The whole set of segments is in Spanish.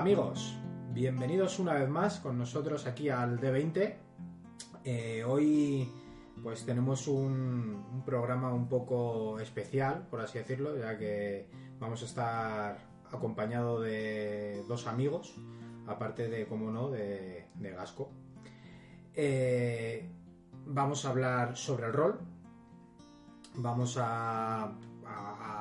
amigos, bienvenidos una vez más con nosotros aquí al D20. Eh, hoy pues tenemos un, programa un poco especial, por así decirlo, ya que vamos a estar acompañado de dos amigos, aparte de, como no, de, Gasco. Eh, vamos a hablar sobre el rol, vamos a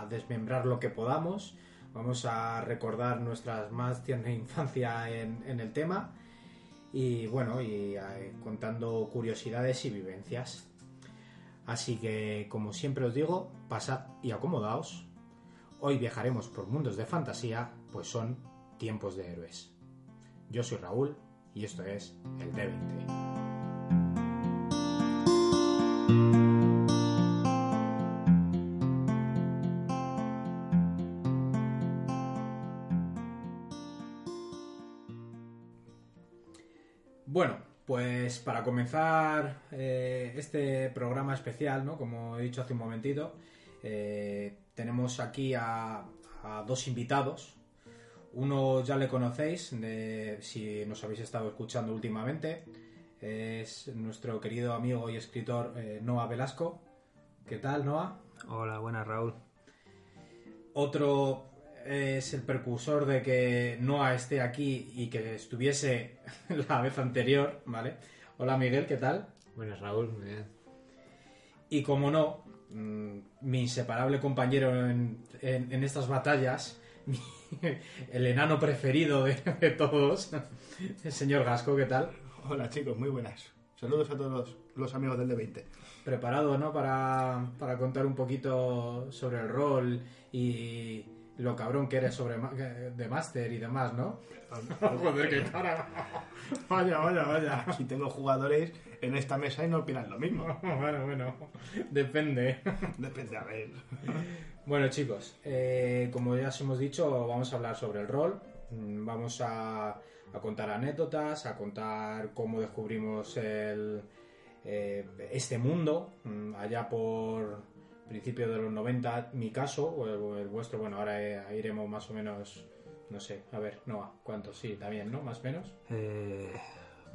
desmembrar lo que podamos, vamos a recordar nuestras más tierna infancia en, en el tema y bueno, y eh, contando curiosidades y vivencias. Así que, como siempre os digo, pasad y acomodaos. Hoy viajaremos por mundos de fantasía, pues son tiempos de héroes. Yo soy Raúl y esto es el D20. Pues para comenzar eh, este programa especial, ¿no? Como he dicho hace un momentito, eh, tenemos aquí a, a dos invitados. Uno ya le conocéis, de- si nos habéis estado escuchando últimamente. Es nuestro querido amigo y escritor eh, Noah Velasco. ¿Qué tal, Noah? Hola, buenas Raúl. Otro es el precursor de que Noah esté aquí y que estuviese la vez anterior, ¿vale? Hola Miguel, ¿qué tal? Buenas, Raúl, muy bien. Y como no, mm, mi inseparable compañero en, en- en estas batallas, mi- el enano preferido de, de todos, el señor Gasco, ¿qué tal? Hola chicos, muy buenas. Saludos a todos los, los amigos del D20. Preparado, ¿no? Para, para contar un poquito sobre el rol y lo cabrón que eres sobre de Master y demás, ¿no? Joder, qué cara. Vaya, vaya, vaya. Si tengo jugadores en esta mesa y no opinan lo mismo. Bueno, bueno, depende. Depende, a ver. Bueno, chicos, eh, como ya os hemos dicho, vamos a hablar sobre el rol. Mm, Vamos a, a contar anécdotas, a contar cómo descubrimos el, eh, este mundo mm, allá por principio de los 90, mi caso, o el, o el vuestro. Bueno, ahora eh, iremos más o menos, no sé, a ver, Noah, ¿cuántos? Sí, también, ¿no? Más o menos. Eh,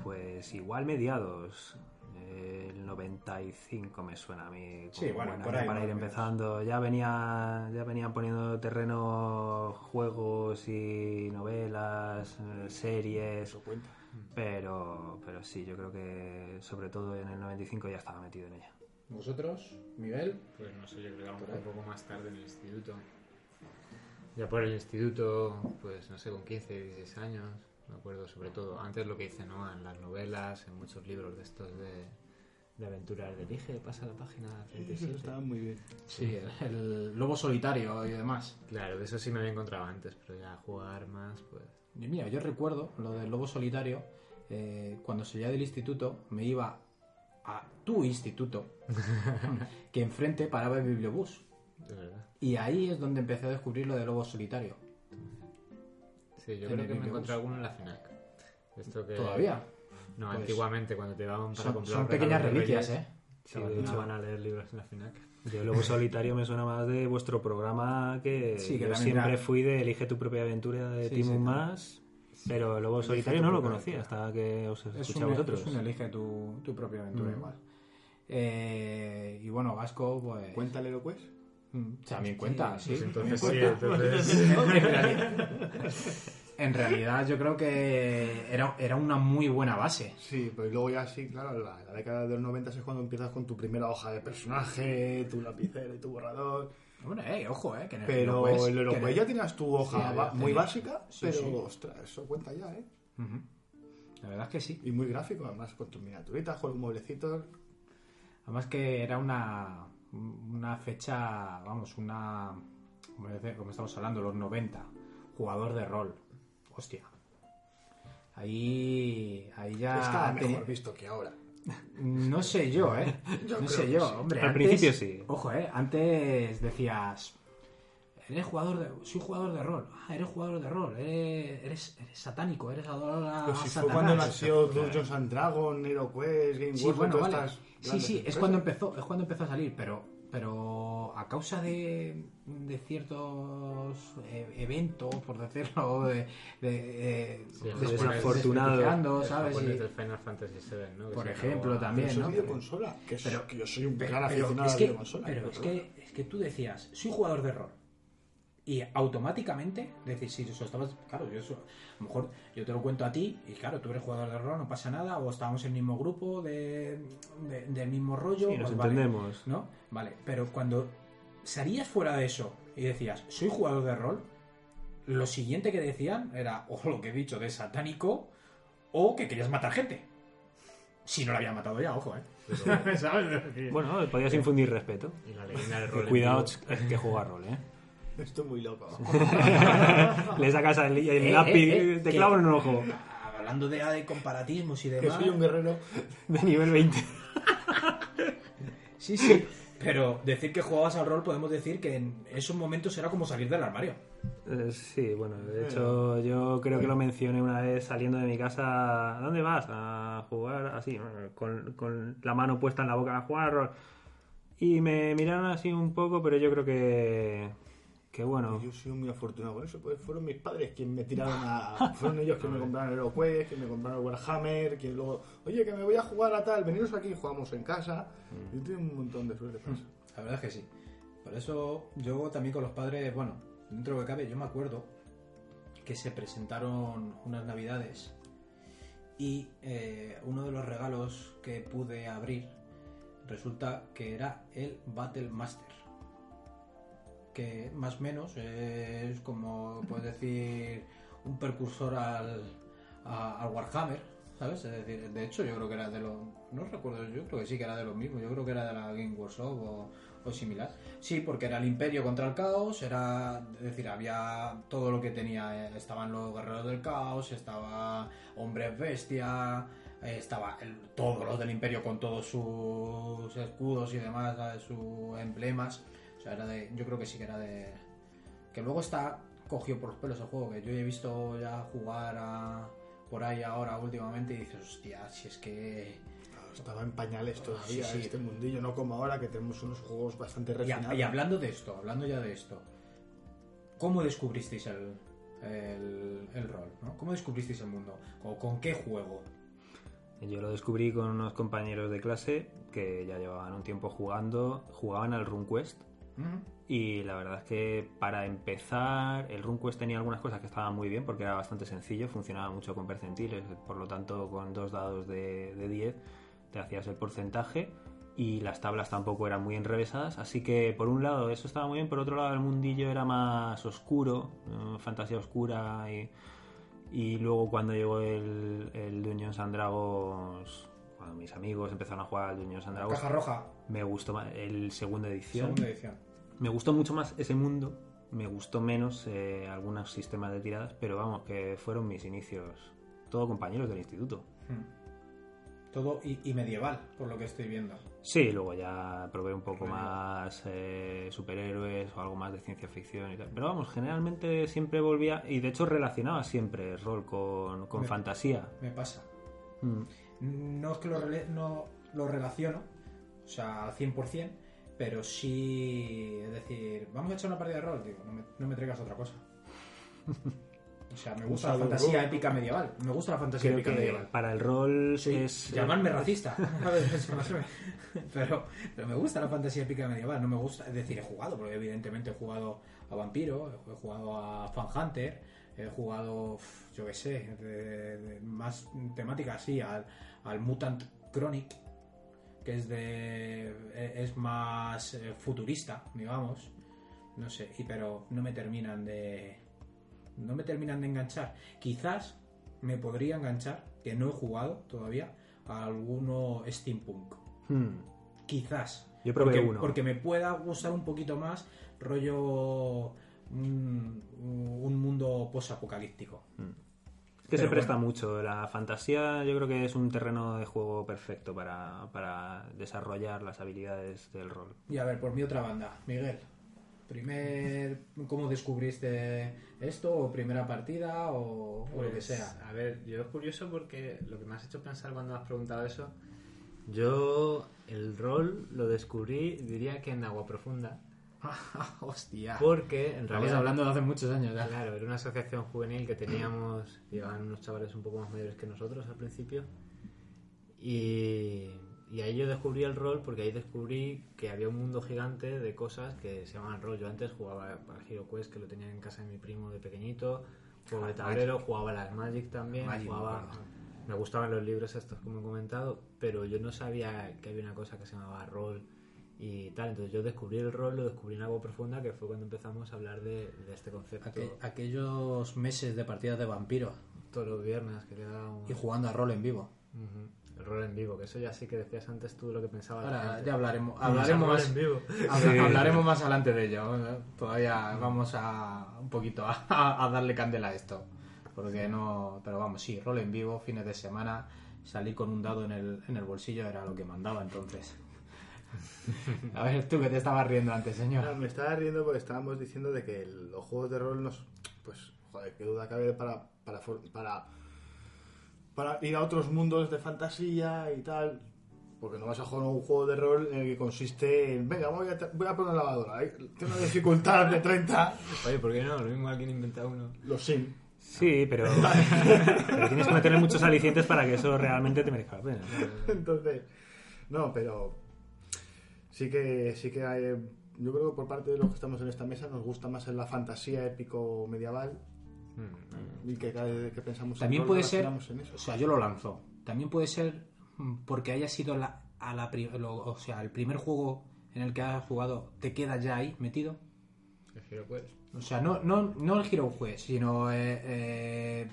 pues igual mediados. Eh, el 95 me suena a mí. Sí, bueno, buen por año ahí, Para ir empezando. Ya venía, ya venían poniendo terreno juegos y novelas, eh, series. Eso cuenta. Pero, pero sí, yo creo que sobre todo en el 95 ya estaba metido en ella. ¿Vosotros, Miguel? Pues no sé, yo creo que un poco más tarde en el instituto. Ya por el instituto, pues no sé, con 15, 16 años, me acuerdo sobre todo. Antes lo que hice, ¿no? En las novelas, en muchos libros de estos de, de aventuras de Elige, pasa la página Eso 37. está muy bien. Sí, el lobo solitario y demás. Claro, de eso sí me había encontrado antes, pero ya jugar más, pues... Y mira, yo recuerdo lo del lobo solitario, eh, cuando salía del instituto, me iba a tu instituto, que enfrente paraba el bibliobús. De verdad. Y ahí es donde empecé a descubrir lo del lobo solitario. Sí, yo En creo que me encontré alguno en la FNAC. Esto que... Todavía. No, Pues- antiguamente cuando te daban para Son, comprar son pequeñas de reliquias, Reyes, ¿eh? Sí, de hecho, van a leer libros en la FNAC. Yo Lobo Solitario me suena más de vuestro programa que, Sí, que yo siempre era- fui de Elige tu propia aventura de Sí, Tim sí, Un también. Más, pero Lobo Solitario no lo conocía aventura. hasta que os Es escuché a un, vosotros. es un elige tu, tu propia aventura Mm. igual. Eh, y bueno, Vasco, pues... Cuéntale lo pues. Mm, También cuenta, sí. Pues entonces sí, entonces... en, realidad, en realidad yo creo que era, era una muy buena base. Sí, pues luego ya sí, claro, la, la década de los 90 es cuando empiezas con tu primera hoja de personaje, tu lapicero y tu borrador. Hombre, eh, ojo, eh, que el Pero Heroquest- en el el- ya tenías tu hoja Sí, muy básica, Sí, pero sí. ostras, eso cuenta ya, ¿eh? La verdad es que sí. Y muy gráfico, además, con tus miniaturitas, con los mueblecitos. Además que era una, una fecha, vamos, una... Como estamos hablando, los 90. Jugador de rol. Hostia. Ahí, ahí ya... Estaba mejor visto que ahora. No sé yo, ¿eh? Yo no sé yo, sí. hombre. Al antes- principio sí. Ojo, ¿eh? Antes decías... Eres jugador de... Soy jugador de rol. Ah, eres jugador de rol. Eres, eres, eres satánico. Eres adorador a, Pues si fue cuando nació Dungeons and Dragons, Hero Quest, Game Sí, World, bueno, todas vale. estas Sí, sí, es cuando empezó, es cuando empezó a salir, pero, pero a causa de, de ciertos eh, eventos, por decirlo, de, de, eh, Sí, desprestigiando, El ¿sabes? japonés Y- del Final Fantasy VII, ¿no? Que por ejemplo, también, Pero ¿no? es que, es- Pero- que yo soy un Pero, gran pero aficionado es a que, la videoconsola. pero es, que, es que tú decías, soy jugador de rol. Y automáticamente, decir, si eso estabas, claro, yo eso, a lo mejor yo te lo cuento a ti, y claro, tú eres jugador de rol, no pasa nada, o estábamos en el mismo grupo, de, de- del mismo rollo, Sí, nos pues vale, entendemos. ¿no? Vale, pero cuando salías fuera de eso y decías, soy jugador de rol, lo siguiente que decían era, o lo que he dicho, de satánico, o que querías matar gente. Si no la había matado ya, ojo, ¿eh? Pero- ¿Sabes? Bueno, podías infundir respeto. y la leyenda del rol. cuidado es que juega rol, ¿eh? Estoy muy loco. Le sacas el, el Eh, lápiz, eh, eh, te que- clavo en un ojo. Hablando de, de comparatismos y que demás. soy un guerrero. De nivel 20. Sí, sí. Pero decir que jugabas al rol, podemos decir que en esos momentos era como salir del armario. Eh, Sí, bueno, de hecho yo creo que lo mencioné una vez saliendo de mi casa. ¿A dónde vas? A jugar así, con, con la mano puesta en la boca a jugar. al rol. Y me miraron así un poco, pero yo creo que. Que bueno. Yo soy muy afortunado con eso, pues fueron mis padres quienes me tiraron a... Fueron ellos que me compraron el HeroQuest, que me compraron el Warhammer, que luego... Oye, que me voy a jugar a tal, veniros aquí, jugamos en casa. Yo tengo un montón de suerte eso. La verdad es que sí. Por eso yo también con los padres, bueno, dentro de lo que cabe, yo me acuerdo que se presentaron unas navidades y eh, uno de los regalos que pude abrir resulta que era el Battle Master. Que más o menos es como, puedes decir, un precursor al, Warhammer, ¿sabes? Es decir, de hecho yo creo que era de los... No recuerdo, yo creo que sí que era de los mismos, yo creo que era de la Game Workshop o, o similar. Sí, porque era el imperio contra el caos, era, es decir, había todo lo que tenía, eh, estaban los guerreros del caos, estaba hombres bestia, eh, estaba todos los del imperio con todos sus escudos y demás, sus emblemas. O sea, era de, yo creo que sí que era de... Que luego está cogido por los pelos el juego, que yo he visto ya jugar a- por ahí ahora últimamente y dices, hostia, si es que... Estaba en pañales todavía Sí, sí. este mundillo, no como ahora que tenemos unos juegos bastante Y, refinados. a- y hablando de esto, hablando ya de esto, ¿cómo descubristeis el, el, el rol? ¿no? ¿Cómo descubristeis el mundo? ¿O con qué juego? Yo lo descubrí con unos compañeros de clase que ya llevaban un tiempo jugando, jugaban al Y la verdad es que para empezar el RuneQuest tenía algunas cosas que estaban muy bien porque era bastante sencillo, funcionaba mucho con percentiles, por lo tanto con dos dados de, de 10 te hacías el porcentaje y las tablas tampoco eran muy enrevesadas, así que por un lado eso estaba muy bien, por otro lado el mundillo era más oscuro, eh, fantasía oscura y, y luego cuando llegó el, el Dungeons and Dragons, cuando mis amigos empezaron a jugar al Dungeons and Dragons, Caja roja, me gustó más el segunda edición. segunda edición. Me gustó mucho más ese mundo, me gustó menos eh, algunos sistemas de tiradas, pero vamos, que fueron mis inicios, todo compañeros del instituto. Mm. Todo y, y medieval, por lo que estoy viendo. Sí, luego ya probé un poco más eh, superhéroes o algo más de ciencia ficción y tal. Pero vamos, generalmente siempre volvía, y de hecho relacionaba siempre el rol con, con Me- fantasía. Me pasa. Mm. No es que lo, no lo relaciono, o sea, al 100%, pero sí, es decir, vamos a echar una partida de rol, digo, no me, no me traigas otra cosa. O sea, me gusta la fantasía épica medieval, me gusta la fantasía Creo épica que medieval. para el rol Sí, es... eh, llamarme racista. Pero, pero me gusta la fantasía épica medieval. No me gusta, es decir, he jugado, porque evidentemente he jugado a Vampiro, he jugado a Fan Hunter, he jugado, yo qué sé, de, de más temática así, al, al Mutant Chronic, que es de. es más eh, futurista, digamos. No sé, y, pero no me terminan de. No me terminan de enganchar. Quizás me podría enganchar, que no he jugado todavía, a alguno steampunk. Hmm. Quizás. Yo probé porque, uno. Porque me pueda gustar un poquito más rollo un, un mundo posapocalíptico. Es que se presta bueno. mucho. La fantasía yo creo que es un terreno de juego perfecto para, para desarrollar las habilidades del rol. Y a ver, por mi otra banda, Miguel. Primer, ¿cómo descubriste esto? ¿O primera partida? ¿O, o lo que Pues, sea? A ver, yo es curioso porque lo que me has hecho pensar cuando has preguntado eso Yo el rol lo descubrí, diría que en Agua Profunda, Hostia. porque en Estamos realidad... hablando de hace muchos años ya. Claro, era una asociación juvenil que teníamos, llegaban unos chavales un poco más mayores que nosotros al principio. Y, y ahí yo descubrí el rol porque ahí descubrí que había un mundo gigante de cosas que se llamaban rol. Yo antes jugaba para Hero Quest, que lo tenía en casa de mi primo de pequeñito, juego de Ah, tablero, jugaba a las Magic también, Magic, jugaba... Me gustaban los libros estos, como he comentado, pero yo no sabía que había una cosa que se llamaba rol y tal. Entonces yo descubrí el rol, lo descubrí en Agua Profunda, que fue cuando empezamos a hablar de, de este concepto. Aqu- aquellos meses de partidas de vampiro todos los viernes que quedábamos. y jugando a rol en vivo. El rol en vivo, que eso ya sí que decías antes tú lo que pensabas. Ahora ya hablaremos, hablaremos más, en vivo. hablaremos más adelante de ello. Todavía vamos a un poquito a, a darle candela a esto. Porque no. Pero vamos, sí, rol en vivo, fines de semana. Salir con un dado en el, en el bolsillo era lo que mandaba entonces. A ver, tú que te estabas riendo antes, No, señor. me estaba riendo porque estábamos diciendo de que el- los juegos de rol nos. Pues, joder, qué duda cabe para, para, para, para ir a otros mundos de fantasía y tal. Porque no vas a jugar un juego de rol en el que consiste en. Venga, voy a, voy a poner una lavadora. ¿eh? Tiene una dificultad de 30. Oye, ¿por qué no? Lo mismo alguien inventa uno. Los sim. Sí, pero, pero tienes que meterle muchos alicientes para que eso realmente te merezca la pena. Entonces, no, pero sí que sí que hay, yo creo que por parte de los que estamos en esta mesa nos gusta más en la fantasía épico medieval y que cada vez que pensamos También en puede ser, en eso. o sea, yo lo lanzo. También puede ser mm, porque haya sido la, a la, lo- o sea, el primer juego en el que has jugado, te queda ya ahí metido. El Hero Quest. O sea, no, no, no el Hero Quest, sino eh, eh,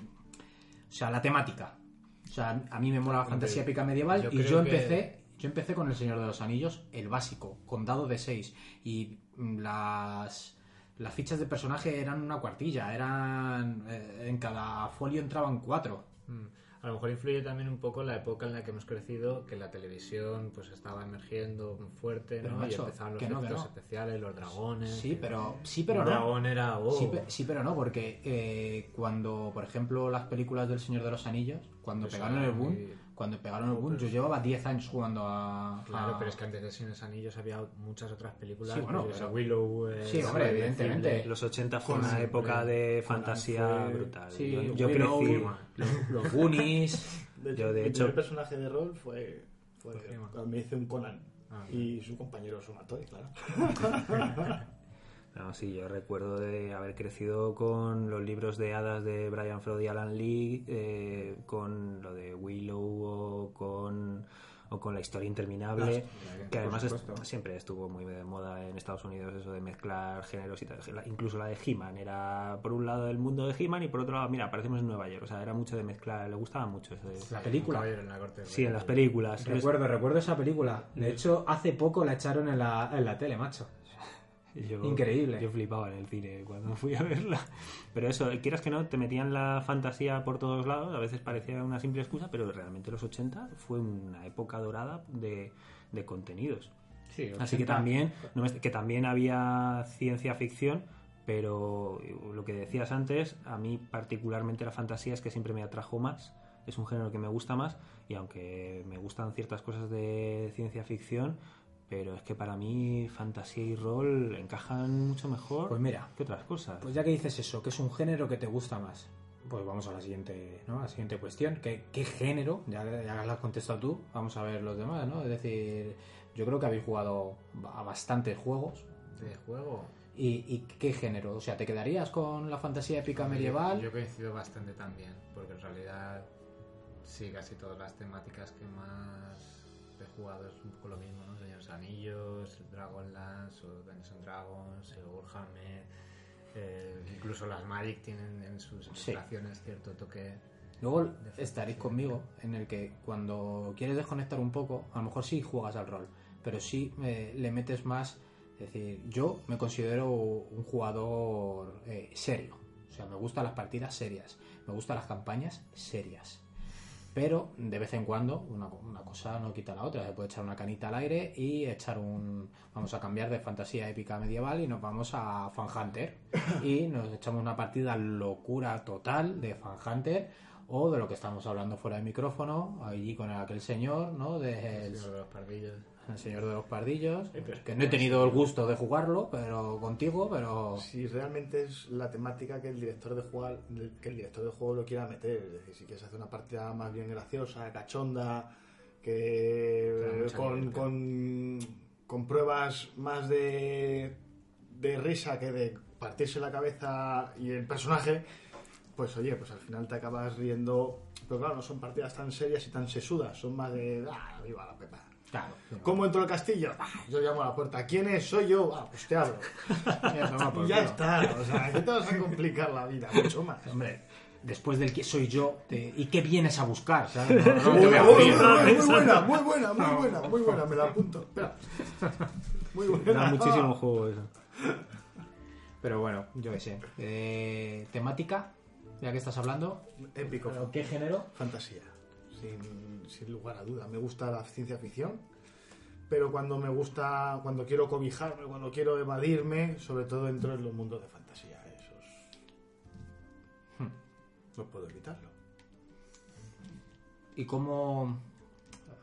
o sea, la temática. O sea, a mí me mola la fantasía épica medieval yo y yo que- empecé, yo empecé con el Señor de los Anillos, el básico, con dado de 6 y mm, las las fichas de personaje eran una cuartilla, eran eh, en cada folio entraban cuatro. Mm. A lo mejor influye también un poco la época en la que hemos crecido, que la televisión pues estaba emergiendo fuerte, Pero, ¿no? y empezaban los no, efectos no. especiales, los dragones. Sí, pero sí, pero no. dragón era... oh. Sí, pe- sí, pero no, porque eh, cuando, por ejemplo, las películas del Señor de los Anillos, cuando Pues pegaron el boom, muy- cuando pegaron el boom, yo llevaba 10 años jugando a... Claro, a- pero es que antes de Señor de los Anillos había muchas otras películas. Sí, bueno, pues, pero- Willow. eh, Sí, hombre, evidentemente. Los 80 fue una siempre- época de fantasía fue- brutal. Sí, yo yo Willow, crecí. los, los Goonies... De Yo, de hecho- primer personaje de rol fue, fue Pues, ¿qué cuando me hice un Conan Ah, y su compañero Sumatori, claro. No, sí, yo recuerdo de haber crecido con los libros de hadas de Brian Froud y Alan Lee, eh, con lo de Willow o con, o con la historia interminable, que además siempre estuvo muy de moda en Estados Unidos eso de mezclar géneros y tal. Incluso la de He-Man era por un lado el mundo de He-Man y por otro lado, mira, aparecemos en Nueva York, o sea, era mucho de mezclar, le gustaba mucho eso de... La película. en la corte. Sí, en las películas. Recuerdo, recuerdo esa película. De hecho, hace poco la echaron en la, en la tele, macho. Yo- Increíble. Yo flipaba en el cine cuando fui a verla. Pero eso, quieras que no, te metían la fantasía por todos lados. A veces parecía una simple excusa, pero realmente los 80 fue una época dorada de, de contenidos. Sí, Así que 80. también, que también había ciencia ficción, pero lo que decías antes, a mí particularmente la fantasía es que siempre me atrajo más. Es un género que me gusta más y aunque me gustan ciertas cosas de ciencia ficción, pero es que para mí fantasía y rol encajan mucho mejor Pues mira, que otras cosas. Pues ya que dices eso, que es un género que te gusta más, pues vamos a la siguiente, ¿no? A la siguiente cuestión. ¿Qué, qué género? Ya, ya lo has contestado tú, vamos a ver los demás, ¿no? Es decir, yo creo que habéis jugado a bastantes juegos. De juego. ¿Y, y qué género? O sea, ¿te quedarías con la fantasía épica medieval? Yo coincido bastante también, porque en realidad sí, casi todas las temáticas que más he jugado es un poco lo mismo, ¿no? Anillos, Dragonlance, o Dungeons and Dragons, el Warhammer, eh, incluso las Magic tienen en sus Sí. ilustraciones cierto toque. Luego estaréis conmigo en el que cuando quieres desconectar un poco, a lo mejor sí juegas al rol, pero sí eh, le metes más. Es decir, yo me considero un jugador eh, serio. O sea, me gustan las partidas serias, me gustan las campañas serias. Pero de vez en cuando una, una cosa no quita la otra. Se puede echar una canita al aire y echar un. Vamos a cambiar de fantasía épica medieval y nos vamos a Fan Hunter. Y nos echamos una partida locura total de Fan Hunter o de lo que estamos hablando fuera de micrófono, allí con aquel señor, ¿no? De el, Señor de los pardillos. el señor de los pardillos, Sí, pero es que no he tenido el gusto de jugarlo, pero contigo, pero Si realmente es la temática que el director de jugar, que el director de juego lo quiera meter, es decir, si quieres hacer una partida más bien graciosa, cachonda, que con, con, con pruebas más de, de risa que de partirse la cabeza y el personaje, pues oye, pues al final te acabas riendo. Pero claro, no son partidas tan serias y tan sesudas, son más de, ah, viva la pepa. claro. ¿Cómo entro al castillo? Ah, yo llamo a la puerta. ¿Quién es? Soy yo. Ah, pues te abro. Ya, Y culo. está. O sea, ¿qué te vas a complicar la vida? Mucho más. Hombre, después del que soy yo, te- ¿y qué vienes a buscar? ¿sabes? No, no te voy a Muy buena, muy buena, muy buena, muy buena, muy buena, me la apunto. Espera. Muy buena. Da muchísimo juego eso. Pero bueno, yo qué sé. Eh, temática, ya que estás hablando. Épico. ¿Pero ¿Qué género? Fantasía. Sin, sin lugar a duda. Me gusta la ciencia ficción. Pero cuando me gusta, cuando quiero cobijarme, cuando quiero evadirme, sobre todo entro en los mundos de fantasía. Esos. Hmm. No puedo evitarlo. ¿Y cómo...?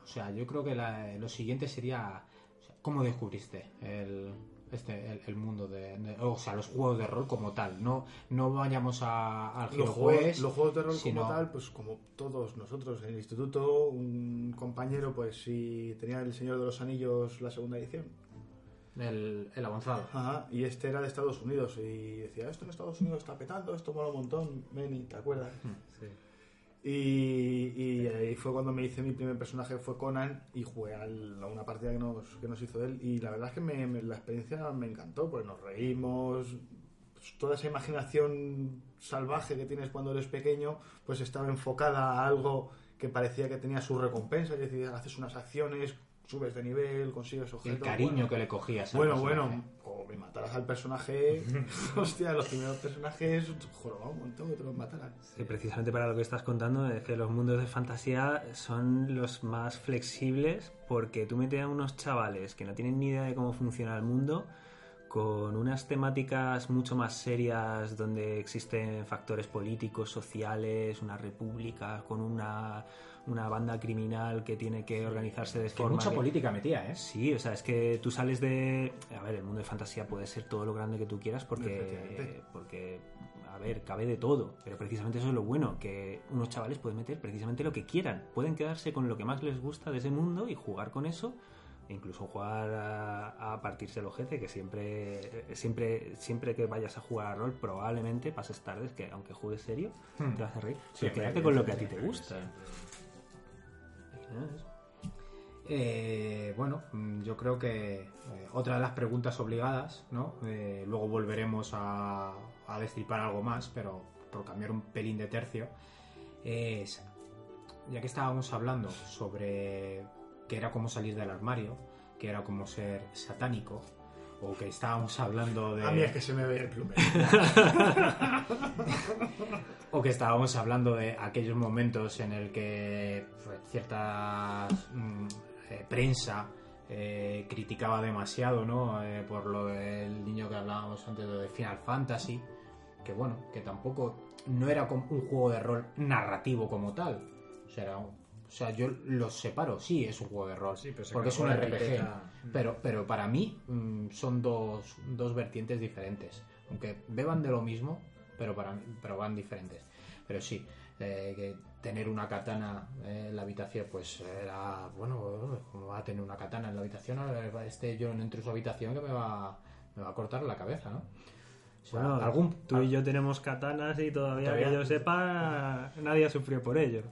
O sea, yo creo que la- lo siguiente sería... o sea, ¿Cómo descubriste el, este, el, el mundo de, de- O sea, los juegos de rol como tal. No, no vayamos a, al Los juegos, los juegos de rol sino- como tal, pues como todos nosotros en el instituto, un compañero, pues si tenía El Señor de los Anillos la segunda edición. El, el avanzado. Ajá, y este era de Estados Unidos y decía, esto en Estados Unidos está petando, esto mola un montón, Benny, ¿te acuerdas? Sí. Y, ahí fue cuando me hice mi primer personaje, fue Conan, y jugué a una partida que nos, que nos hizo él. Y la verdad es que me- la experiencia me encantó, pues nos reímos, pues, toda esa imaginación salvaje que tienes cuando eres pequeño, pues estaba enfocada a algo que parecía que tenía su recompensa, es decir, haces unas acciones, subes de nivel, consigues objetos. El cariño bueno. que le cogías. al Bueno, personaje. bueno, como me mataras al personaje, hostia, los primeros personajes, jorobado un montón que te los mataran. Sí, precisamente para lo que estás contando es que los mundos de fantasía son los más flexibles porque tú metes a unos chavales que no tienen ni idea de cómo funciona el mundo con unas temáticas mucho más serias donde existen factores políticos, sociales, una república con una, una banda criminal que tiene que organizarse de Que forma... mucha que- política metía, ¿eh? Sí, o sea, es que tú sales de... A ver, el mundo de fantasía puede ser todo lo grande que tú quieras porque... Porque, a ver, cabe de todo. Pero precisamente eso es lo bueno, que unos chavales pueden meter precisamente lo que quieran. Pueden quedarse con lo que más les gusta de ese mundo y jugar con eso. E incluso jugar a, a partirse el ojete, que siempre, siempre, siempre que vayas a jugar a rol, probablemente pases tardes que aunque juegues serio, Hmm. te vas a reír. Pero sí, con lo que a ti te gusta. Eh, bueno, mm, yo creo que eh, otra de las preguntas obligadas, ¿no? Eh, luego volveremos a, a destripar algo más, pero por cambiar un pelín de tercio, es, ya que estábamos hablando sobre que era como salir del armario, que era como ser satánico, o que estábamos hablando de... A mí es que se me ve el plume. O que estábamos hablando de aquellos momentos en el que pues, cierta mm, eh, prensa eh, criticaba demasiado, ¿no? Eh, por lo del niño que hablábamos antes de Final Fantasy, que bueno, que tampoco no era como un juego de rol narrativo como tal. O sea, era un- o sea, yo los separo, sí, es un juego de rol, Sí, pero se porque es un RPG. etiqueta. Pero, pero para mí mm, son dos, dos vertientes diferentes. Aunque beban de lo mismo, pero, para, pero van diferentes. Pero sí, eh, que tener una katana eh, en la habitación, pues era, bueno, ¿cómo va a tener una katana en la habitación? Ahora Este yo no entro en su habitación que me va, me va a cortar la cabeza, ¿no? O sea, Bueno, algún, tú y yo tenemos katanas y todavía, Todavía- que yo sepa, nadie ha sufrido por ello.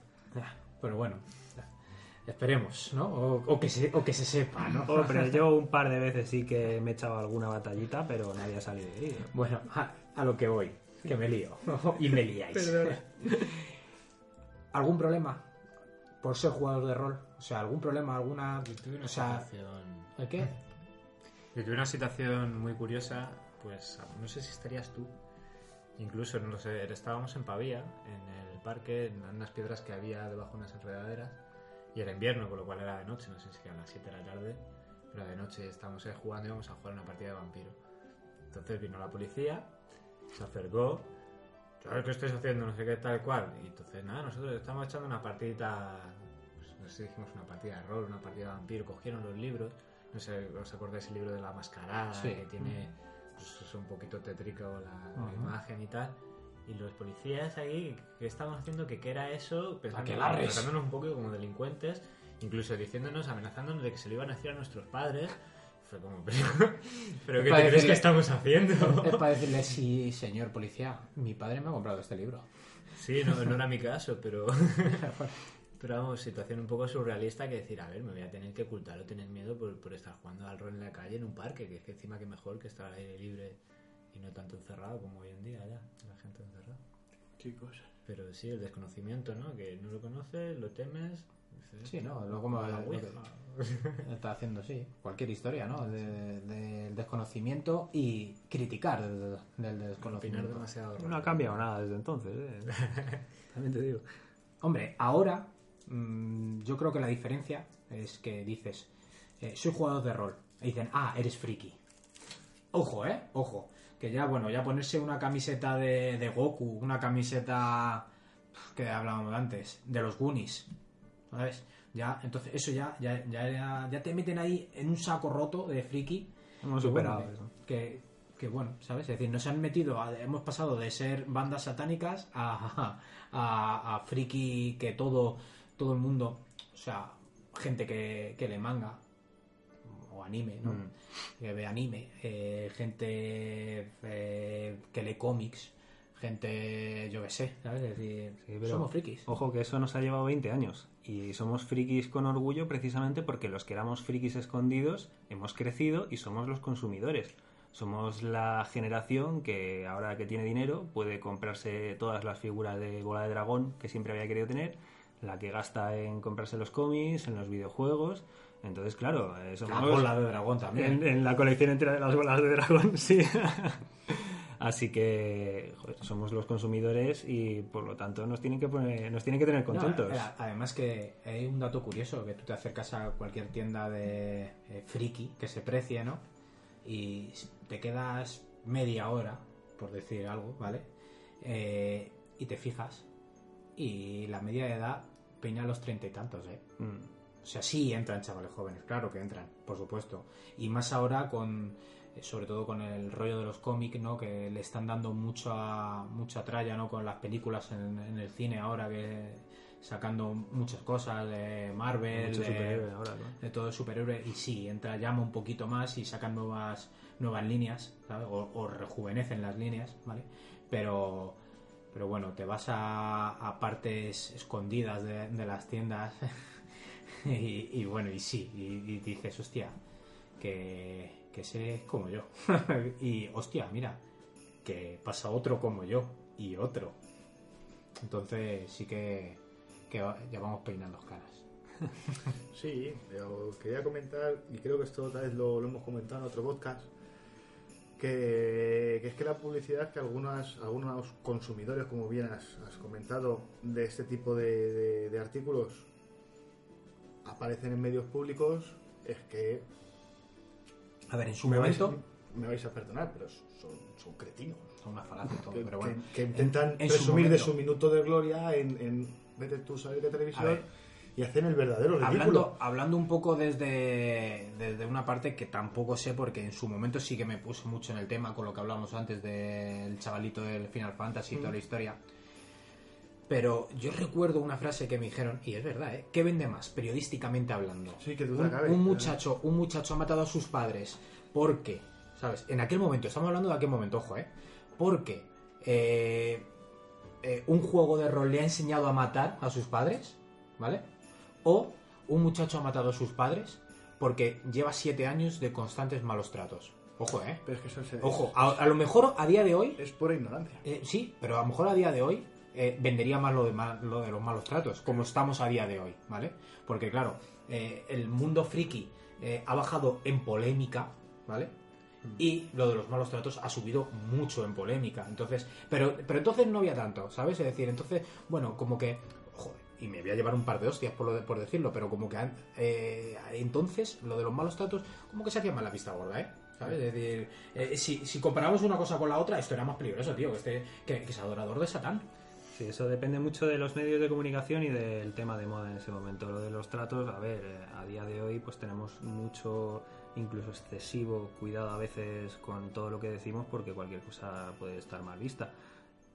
Pero bueno, esperemos, ¿no? O, o que, se, o que se sepa, ¿no? Hombre, yo un par de veces sí que me he echado alguna batallita, pero nadie ha salido de ahí. Bueno, a, a lo que voy, que me lío. y me liáis. ¿Algún problema por ser jugador de rol? O sea, ¿algún problema, alguna... Yo tuve una O sea, situación... ¿el qué? Yo tuve una situación muy curiosa, pues no sé si estarías tú. Incluso, no sé, estábamos en Pavía, en el parque, en unas piedras que había debajo de unas enredaderas, y era invierno, con lo cual era de noche, no sé si eran las 7 de la tarde, pero de noche estábamos ahí jugando y íbamos a jugar una partida de vampiro. Entonces vino la policía, se acercó, ¿qué estáis haciendo? No sé qué, tal cual. Y entonces, nada, nosotros estamos echando una partidita, pues, no sé si dijimos una partida de rol, una partida de vampiro, cogieron los libros, no sé, ¿os acordáis el libro de la mascarada? Sí. Que tiene, pues, es un poquito tétrico la, la Ujú. imagen y tal. Y los policías ahí, ¿qué estaban haciendo? ¿Que qué era eso? Pensando, tratándonos un poco como delincuentes, incluso diciéndonos, amenazándonos de que se lo iban a decir a nuestros padres. Fue como, pero, ¿pero qué te crees decirle- que estamos haciendo? Es para decirle, sí, señor policía, mi padre me ha comprado este libro. Sí, no, no era mi caso, pero. Pero vamos, situación un poco surrealista que decir, a ver, me voy a tener que ocultar o tener miedo por, por estar jugando al rol en la calle, en un parque, que es que encima que mejor que estar al aire libre y no tanto encerrado como hoy en día ya, la gente encerrada. Qué cosa. Pero sí, el desconocimiento, ¿no? Que no lo conoces, lo temes. dices, Sí, ¿no? Lo como la lo que ouija. está haciendo, sí. Cualquier historia, ¿no? De- del desconocimiento y criticar del, del Opinar desconocimiento. demasiado No ha cambiado nada desde entonces, ¿eh? También te digo. Hombre, ahora mm, yo creo que la diferencia es que dices, eh, soy jugador de rol. Y dicen, ah, eres friki. Ojo, ¿eh? Ojo. Que ya, bueno, ya ponerse una camiseta de, de Goku, una camiseta que hablábamos antes, de los Goonies, ¿sabes? Ya, entonces eso ya, ya, ya, ya, ya te meten ahí en un saco roto de friki. Hemos que, superado bueno, eso. que, que bueno, ¿sabes? Es decir, nos han metido, a- hemos pasado de ser bandas satánicas a, a, a friki que todo, todo el mundo, o sea, gente que, que le manga o anime, ¿no? Mm. Que ve anime, eh, gente eh, que lee cómics, gente, yo qué sé, ¿sabes? Es decir, Sí, pero- somos frikis. Ojo que eso nos ha llevado 20 años y somos frikis con orgullo precisamente porque los que éramos frikis escondidos hemos crecido y somos los consumidores. Somos la generación que ahora que tiene dinero puede comprarse todas las figuras de bola de dragón que siempre había querido tener, la que gasta en comprarse los cómics, en los videojuegos. Entonces, claro, eh, La somos bola de dragón también. en, en la colección entera de las bolas de dragón, sí. Así que joder, somos los consumidores y por lo tanto nos tienen que poner, nos tienen que tener contentos. No, además que hay un dato curioso, que tú te acercas a cualquier tienda de eh, friki que se precie, ¿no? Y te quedas media hora, por decir algo, ¿vale? Eh, y te fijas y la media de edad peina los treinta y tantos, ¿eh? Mm. O sea, sí entran chavales jóvenes, claro que entran, por supuesto. Y más ahora con, eh, sobre todo con el rollo de los cómics, ¿no? Que le están dando mucha, mucha tralla, ¿no? Con las películas en, en el cine ahora, que sacando muchas cosas de Marvel, de, ahora, ¿no? de todo el superhéroe. Y sí, entra, llama un poquito más y sacan nuevas, nuevas líneas, ¿sabes? O, o rejuvenecen las líneas, ¿vale? Pero... Pero bueno, te vas a, a partes escondidas de, de las tiendas y, y bueno, y sí, y, y dices, hostia, que, que ese es como yo. y hostia, mira, que pasa otro como yo y otro. Entonces sí que, que ya vamos peinando caras. Sí, pero quería comentar, y creo que esto otra vez lo, hemos comentado en otro podcast, que, es que la publicidad que algunas, algunos consumidores, como bien has, comentado, de este tipo de artículos aparecen en medios públicos, es que A ver, en su me vais, momento me vais a perdonar, pero son, son cretinos. son una falacia y todo, Que, pero bueno. que- que intentan en- en su presumir de momento. su minuto de gloria en, en vete tú salir de televisión y hacen el verdadero ridículo. Hablando, hablando un poco desde, desde una parte que tampoco sé, porque en su momento sí que me puse mucho en el tema con lo que hablamos antes del chavalito del Final Fantasy y toda la historia. Pero yo recuerdo una frase que me dijeron, y es verdad, ¿eh? ¿Qué vende más, periodísticamente hablando? Sí, que duda un, cabe. un muchacho, un muchacho ha matado a sus padres porque, ¿sabes? En aquel momento, estamos hablando de aquel momento, ojo, ¿eh? Porque eh, eh, un juego de rol le ha enseñado a matar a sus padres, ¿vale? O un muchacho ha matado a sus padres porque lleva siete años de constantes malos tratos. Ojo, ¿eh? Pero es que eso es, Ojo, a, a lo mejor a día de hoy, es pura ignorancia. eh, sí, pero a lo mejor a día de hoy eh, vendería más lo de, ma- lo de los malos tratos, como estamos a día de hoy, ¿vale? Porque claro, eh, el mundo friki eh, ha bajado en polémica, ¿vale? Y lo de los malos tratos ha subido mucho en polémica. Entonces, pero, pero entonces no había tanto, ¿sabes? Es decir, entonces, bueno, como que, joder, y me voy a llevar un par de hostias por, lo de- por decirlo, pero como que eh, entonces lo de los malos tratos, como que se hacía más la vista gorda, ¿eh? ¿Sabes? Es decir, eh, si, si comparamos una cosa con la otra, esto era más peligroso, tío, que, este, que, que es adorador de Satán. Sí, eso depende mucho de los medios de comunicación y del tema de moda en ese momento. Lo de los tratos, a ver, eh, a día de hoy pues tenemos mucho, incluso excesivo cuidado a veces con todo lo que decimos porque cualquier cosa puede estar mal vista.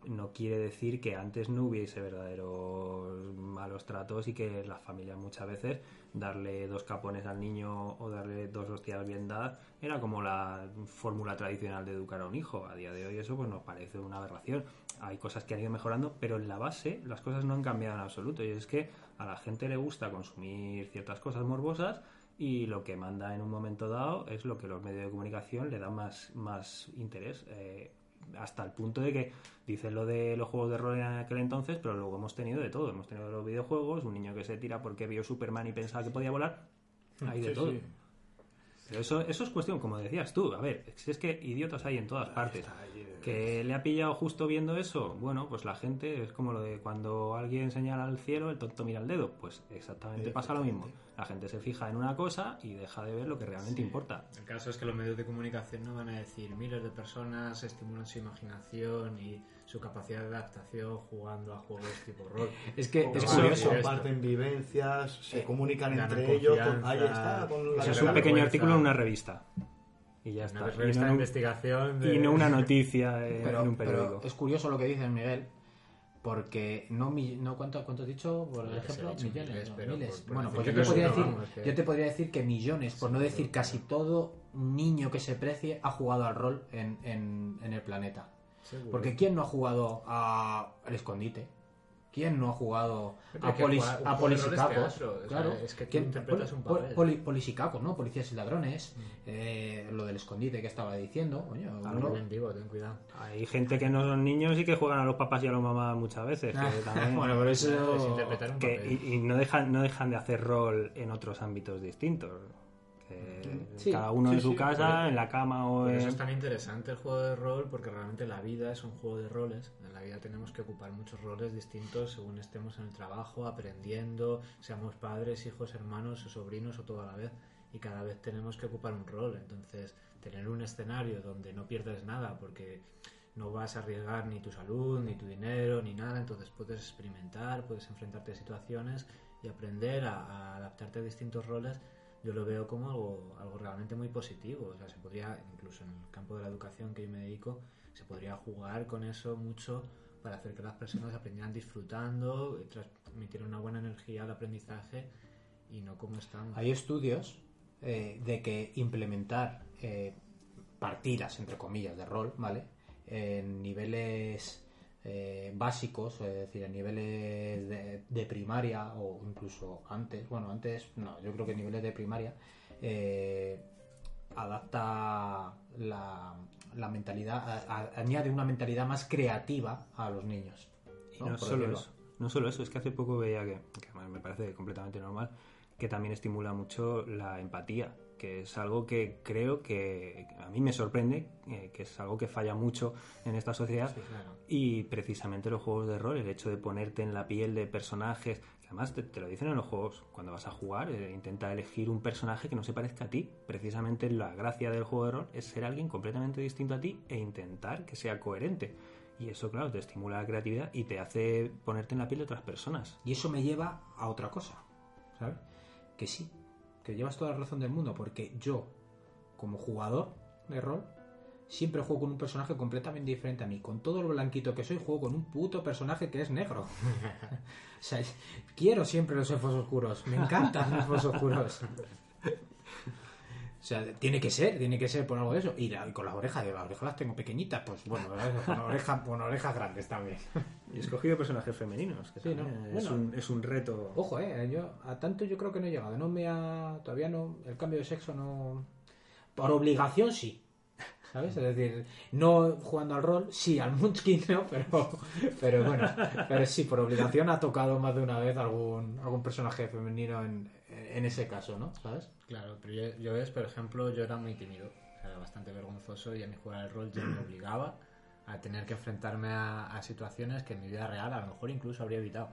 No quiere decir que antes no hubiese verdaderos malos tratos y que las familias muchas veces darle dos capones al niño o darle dos hostias bien dadas era como la fórmula tradicional de educar a un hijo. A día de hoy eso pues nos parece una aberración. Hay cosas que han ido mejorando, pero en la base las cosas no han cambiado en absoluto. Y es que a la gente le gusta consumir ciertas cosas morbosas y lo que manda en un momento dado es lo que los medios de comunicación le dan más, más interés. Eh, hasta el punto de que dicen lo de los juegos de rol en aquel entonces, pero luego hemos tenido de todo. Hemos tenido los videojuegos, un niño que se tira porque vio Superman y pensaba que podía volar. Hay de Sí, todo. sí. Pero eso, eso es cuestión, como decías tú. A ver, si es que idiotas hay en todas partes. ¿Que le ha pillado justo viendo eso? Bueno, pues la gente es como lo de cuando alguien señala al cielo, el tonto mira al dedo. Pues exactamente pasa lo mismo. La gente se fija en una cosa y deja de ver lo que realmente importa. El caso es que los medios de comunicación no van a decir miles de personas estimulan su imaginación y su capacidad de adaptación jugando a juegos tipo rol. Es que es Eso- curioso. comparten vivencias, se Eh, comunican entre ellos. con- ahí está, con es un pequeño artículo en una revista. Y ya Una está. Y revista no, de un- investigación de- y no una noticia eh, Pero, en un pero periódico. es curioso lo que dices, Miguel, porque no, mi- no ¿cuánto, ¿cuánto has dicho por No sé, ejemplo? millones, miles, no, pero miles. por- por bueno, pues yo te, podría decir, que- yo te podría decir que millones, por no decir pero- casi todo niño que se precie ha jugado al rol en, en- en el planeta. Seguro. Porque ¿quién no ha jugado a- al escondite? ¿Quién no ha jugado Pero a, polis, a polisicacos? o sea, claro. es que tú ¿Quién- interpretas un papel. poli- polisicacos, ¿no? Policías y ladrones. eh, lo del escondite que estaba diciendo. Coño, Algo uno- bien vivo, ten cuidado. Hay gente que no son niños y que juegan a los papás y a las mamás muchas veces. que también- bueno, pero eso... Es interpretar un que- papel. y, y no dejan no dejan de hacer rol en otros ámbitos distintos Que Sí, cada uno sí, en su sí, casa en la cama o Por en... eso es tan interesante el juego de rol, porque realmente la vida es un juego de roles. En la vida tenemos que ocupar muchos roles distintos según estemos en el trabajo, aprendiendo, seamos padres, hijos, hermanos o sobrinos o todo a la vez. Y cada vez tenemos que ocupar un rol. Entonces, tener un escenario donde no pierdes nada porque no vas a arriesgar ni tu salud, ni tu dinero, ni nada. Entonces puedes experimentar, puedes enfrentarte a situaciones y aprender a, a adaptarte a distintos roles yo lo veo como algo, algo realmente muy positivo. O sea, se podría, incluso en el campo de la educación que yo me dedico, se podría jugar con eso mucho para hacer que las personas aprendieran disfrutando, y transmitieran una buena energía al aprendizaje y no como estamos. Hay estudios eh, de que implementar eh, partidas, entre comillas, de rol, ¿vale? En niveles eh, básicos, es decir, en niveles de, de primaria o incluso antes, bueno, antes, no, yo creo que niveles de primaria, eh, adapta la, la mentalidad, a- a- añade una mentalidad más creativa a los niños. Y no solo eso, no solo eso, es que hace poco veía que, que me parece completamente normal, que también estimula mucho la empatía, que es algo que creo que a mí me sorprende, eh, que es algo que falla mucho en esta sociedad. Sí, claro. Y precisamente los juegos de rol, el hecho de ponerte en la piel de personajes, que además te, te lo dicen en los juegos, cuando vas a jugar, eh, intenta elegir un personaje que no se parezca a ti. Precisamente la gracia del juego de rol es ser alguien completamente distinto a ti e intentar que sea coherente. Y eso, claro, te estimula la creatividad y te hace ponerte en la piel de otras personas. Y eso me lleva a otra cosa, ¿sabes? Que sí, que llevas toda la razón del mundo, porque yo, como jugador de rol, siempre juego con un personaje completamente diferente a mí. Con todo lo blanquito que soy, juego con un puto personaje que es negro. o sea, quiero siempre los elfos oscuros, me encantan los elfos oscuros. O sea, tiene que ser, tiene que ser por algo de eso. Y, la- y con las orejas, las orejas las tengo pequeñitas, pues bueno, con orejas, con orejas grandes también. Y he escogido personajes femeninos, que Sí, ¿no? es, Bueno. un, es un reto. Ojo, eh, yo a tanto yo creo que no he llegado. No me ha, todavía no, el cambio de sexo no. Por obligación sí. ¿Sabes? Es decir, no jugando al rol, sí, al Munchkin, ¿no? Pero, pero bueno, pero sí, por obligación ha tocado más de una vez algún, algún personaje femenino en, en ese caso, ¿no? ¿Sabes? Claro, pero yo, yo ves, por ejemplo, yo era muy tímido, o sea, era bastante vergonzoso y a mí jugar al rol ya me obligaba a tener que enfrentarme a, a situaciones que en mi vida real a lo mejor incluso habría evitado.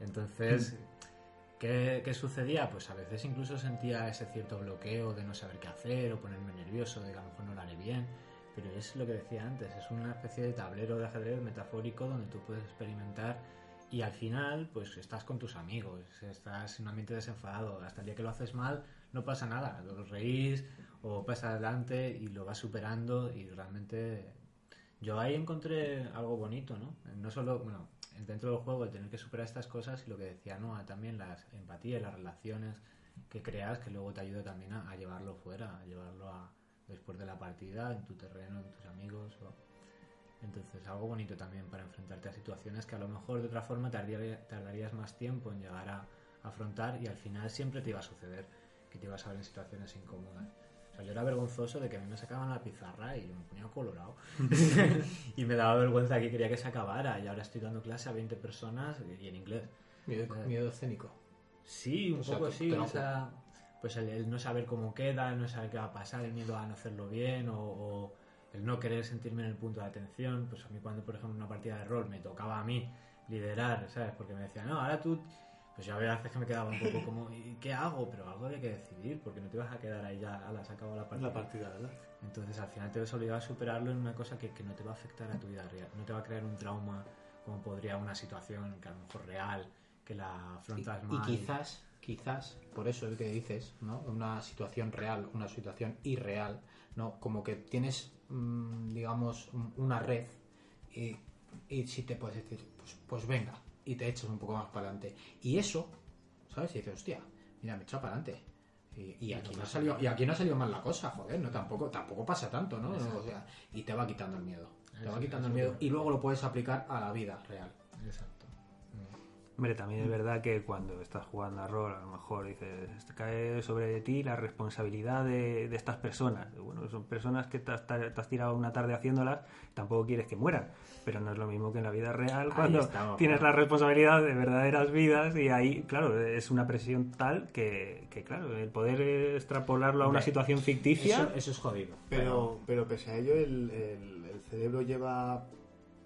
Entonces, ¿qué, qué sucedía? Pues a veces incluso sentía ese cierto bloqueo de no saber qué hacer o ponerme nervioso de que a lo mejor no lo haré bien. Pero es lo que decía antes, es una especie de tablero de ajedrez metafórico donde tú puedes experimentar y al final pues estás con tus amigos, estás en un ambiente desenfadado. Hasta el día que lo haces mal no pasa nada, lo reís o pasa adelante y lo vas superando y realmente yo ahí encontré algo bonito, ¿no? No solo, bueno, dentro del juego el tener que superar estas cosas y lo que decía Noah también, las empatías, las relaciones que creas que luego te ayuda también a, llevarlo fuera, a llevarlo a después de la partida, en tu terreno, en tus amigos. Entonces, algo bonito también para enfrentarte a situaciones que a lo mejor de otra forma tardaría- tardarías más tiempo en llegar a afrontar y al final siempre te iba a suceder que te ibas a ver en situaciones incómodas. O sea, yo era vergonzoso de que a mí me sacaban la pizarra y yo me ponía colorado. y me daba vergüenza que quería que se acabara y ahora estoy dando clase a 20 personas y en inglés. Miedo, miedo escénico. Sí, un O sea, poco sí. lo esa- pues el, el no saber cómo queda, el no saber qué va a pasar, el miedo a no hacerlo bien o, o el no querer sentirme en el punto de atención. Pues a mí cuando, por ejemplo, en una partida de rol me tocaba a mí liderar, ¿sabes? Porque me decían, no, ahora tú... Pues yo había veces que me quedaba un poco como, ¿y qué hago? Pero algo había que decidir, porque no te vas a quedar ahí ya, ala, se acabó la partida. La partida, ¿verdad? Entonces al final te ves obligado a superarlo en una cosa que, que no te va a afectar a tu vida real, no te va a crear un trauma como podría una situación que a lo mejor real, que la Y, afrontas y mal. quizás, quizás, por eso es que dices, ¿no? Una situación real, una situación irreal, ¿no? Como que tienes, digamos, un- una red y, y si te puedes decir, pues, pues venga, y te echas un poco más para adelante. Y eso, ¿sabes? Y dices, hostia, mira, me he echado para adelante. Y, y aquí no ha salido, y aquí no ha salido mal la cosa, joder, no tampoco, tampoco pasa tanto, ¿no? O sea, y te va quitando el miedo. Te va quitando el miedo y luego lo puedes aplicar a la vida real. Exacto. Hombre, también es verdad que cuando estás jugando a rol, a lo mejor dices, te cae sobre ti la responsabilidad de, de estas personas. Bueno, son personas que te has, te has tirado una tarde haciéndolas, tampoco quieres que mueran. Pero no es lo mismo que en la vida real, cuando estamos, tienes claro. la responsabilidad de verdaderas vidas y ahí, claro, es una presión tal que, que, claro, el poder extrapolarlo a una Hombre, situación ficticia... Eso, eso es jodido. Pero, pero pese a ello, el, el- el cerebro lleva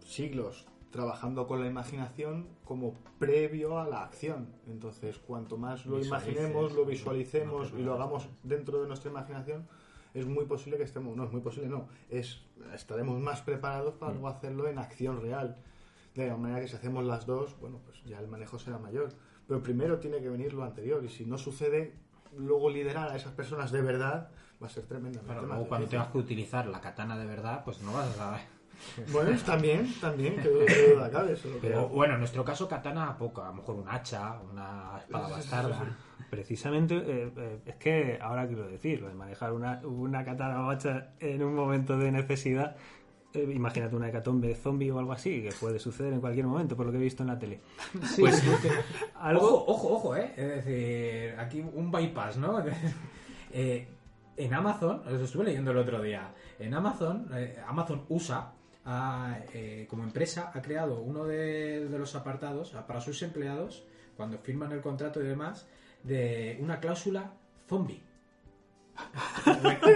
siglos trabajando con la imaginación como previo a la acción. Entonces, cuanto más lo imaginemos, lo visualicemos y lo hagamos dentro de nuestra imaginación, es muy posible que estemos, no es muy posible, no, es estaremos más preparados para luego hacerlo en acción real. De la manera que si hacemos las dos, bueno, pues ya el manejo será mayor. Pero primero tiene que venir lo anterior y si no sucede, luego liderar a esas personas de verdad va a ser tremendamente más luego cuando tengas que utilizar la katana de verdad, pues no vas a saber. Bueno, también, también, que que duda cabe, Pero bueno, en nuestro caso katana poco, a lo mejor un hacha, una espada bastarda. Precisamente, eh, eh, es que ahora quiero decir, lo de manejar una, una katana macha en un momento de necesidad, eh, imagínate una hecatombe zombie o algo así, que puede suceder en cualquier momento, por lo que he visto en la tele. Pues algo... Ojo, ojo, ojo, ¿eh? Es decir, aquí un bypass, ¿no? Eh, en Amazon, lo estuve leyendo el otro día, en Amazon, eh, Amazon USA, ha, eh, como empresa, ha creado uno de, de los apartados para sus empleados, cuando firman el contrato y demás, de una cláusula zombie.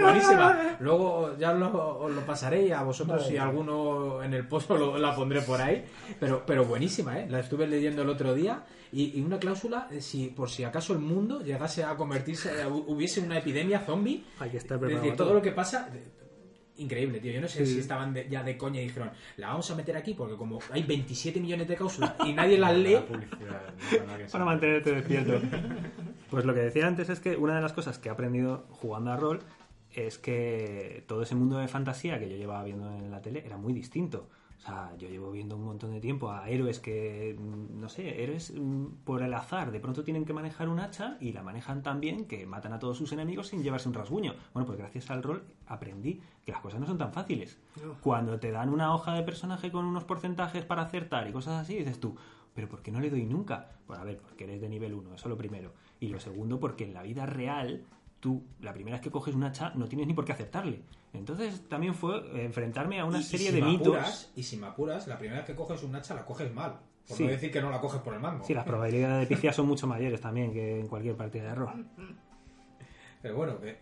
Buenísima. Luego ya lo, os lo pasaré a vosotros si alguno en el post lo, la pondré por ahí. Pero, pero buenísima, ¿eh? La estuve leyendo el otro día y, y una cláusula eh, si por si acaso el mundo llegase a convertirse, eh, hu- hubiese una epidemia zombie. Hay que estar Es preparado decir, para todo lo que pasa... Increíble, tío. Yo no sé Sí. si estaban de- ya de coña y dijeron, la vamos a meter aquí porque como hay 27 millones de cláusulas y nadie las lee, La publicidad, para que para mantenerte despierto. Pues lo que decía antes es que una de las cosas que he aprendido jugando a rol es que todo ese mundo de fantasía que yo llevaba viendo en la tele era muy distinto. O sea, yo llevo viendo un montón de tiempo a héroes que, mm, no sé, héroes mm, por el azar, de pronto tienen que manejar un hacha y la manejan tan bien que matan a todos sus enemigos sin llevarse un rasguño. Bueno, pues gracias al rol aprendí que las cosas no son tan fáciles. Cuando te dan una hoja de personaje con unos porcentajes para acertar y cosas así, dices tú, pero ¿por qué no le doy nunca? Pues a ver, porque eres de nivel 1, eso lo primero. Y lo segundo, porque en la vida real, tú, la primera vez que coges un hacha, no tienes ni por qué aceptarle. Entonces también fue eh, enfrentarme a una Y- y serie si de me mitos. apuras- y si me apuras, la primera vez que coges un hacha la coges mal. Por Sí. no decir que no la coges por el mango. Sí, las probabilidades de pifia son mucho mayores también que en cualquier partida de rol. Pero bueno, que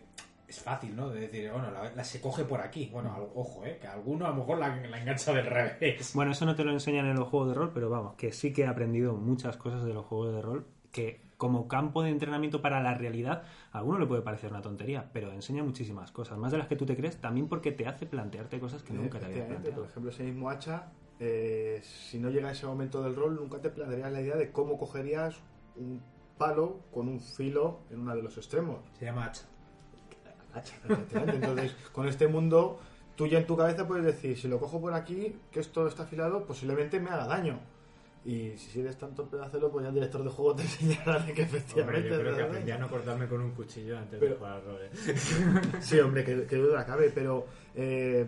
es fácil, ¿no? De decir, bueno, la, la se coge por aquí. Bueno, al- ojo, ¿eh? Que alguno a lo mejor la, la engancha del revés. Bueno, eso no te lo enseñan en los juegos de rol, pero vamos, que sí que he aprendido muchas cosas de los juegos de rol que como campo de entrenamiento para la realidad, a alguno le puede parecer una tontería, pero enseña muchísimas cosas, más de las que tú te crees, también porque te hace plantearte cosas que nunca te habías Efectivamente, Por planteado. ejemplo, ese mismo hacha, eh, si no llega ese momento del rol, nunca te plantearías la idea de cómo cogerías un palo con un filo en uno de los extremos. Se llama hacha. Hacha, efectivamente. Entonces, con este mundo, tú ya en tu cabeza puedes decir, si lo cojo por aquí, que esto está afilado, posiblemente me haga daño. Y si eres tanto pedazo de hacerlo, pues ya el director de juego te enseñará de que Hombre, efectivamente... yo creo que aprendí a no cortarme con un cuchillo antes Pero- de jugar al. Sí, hombre, que, que duda cabe, pero eh,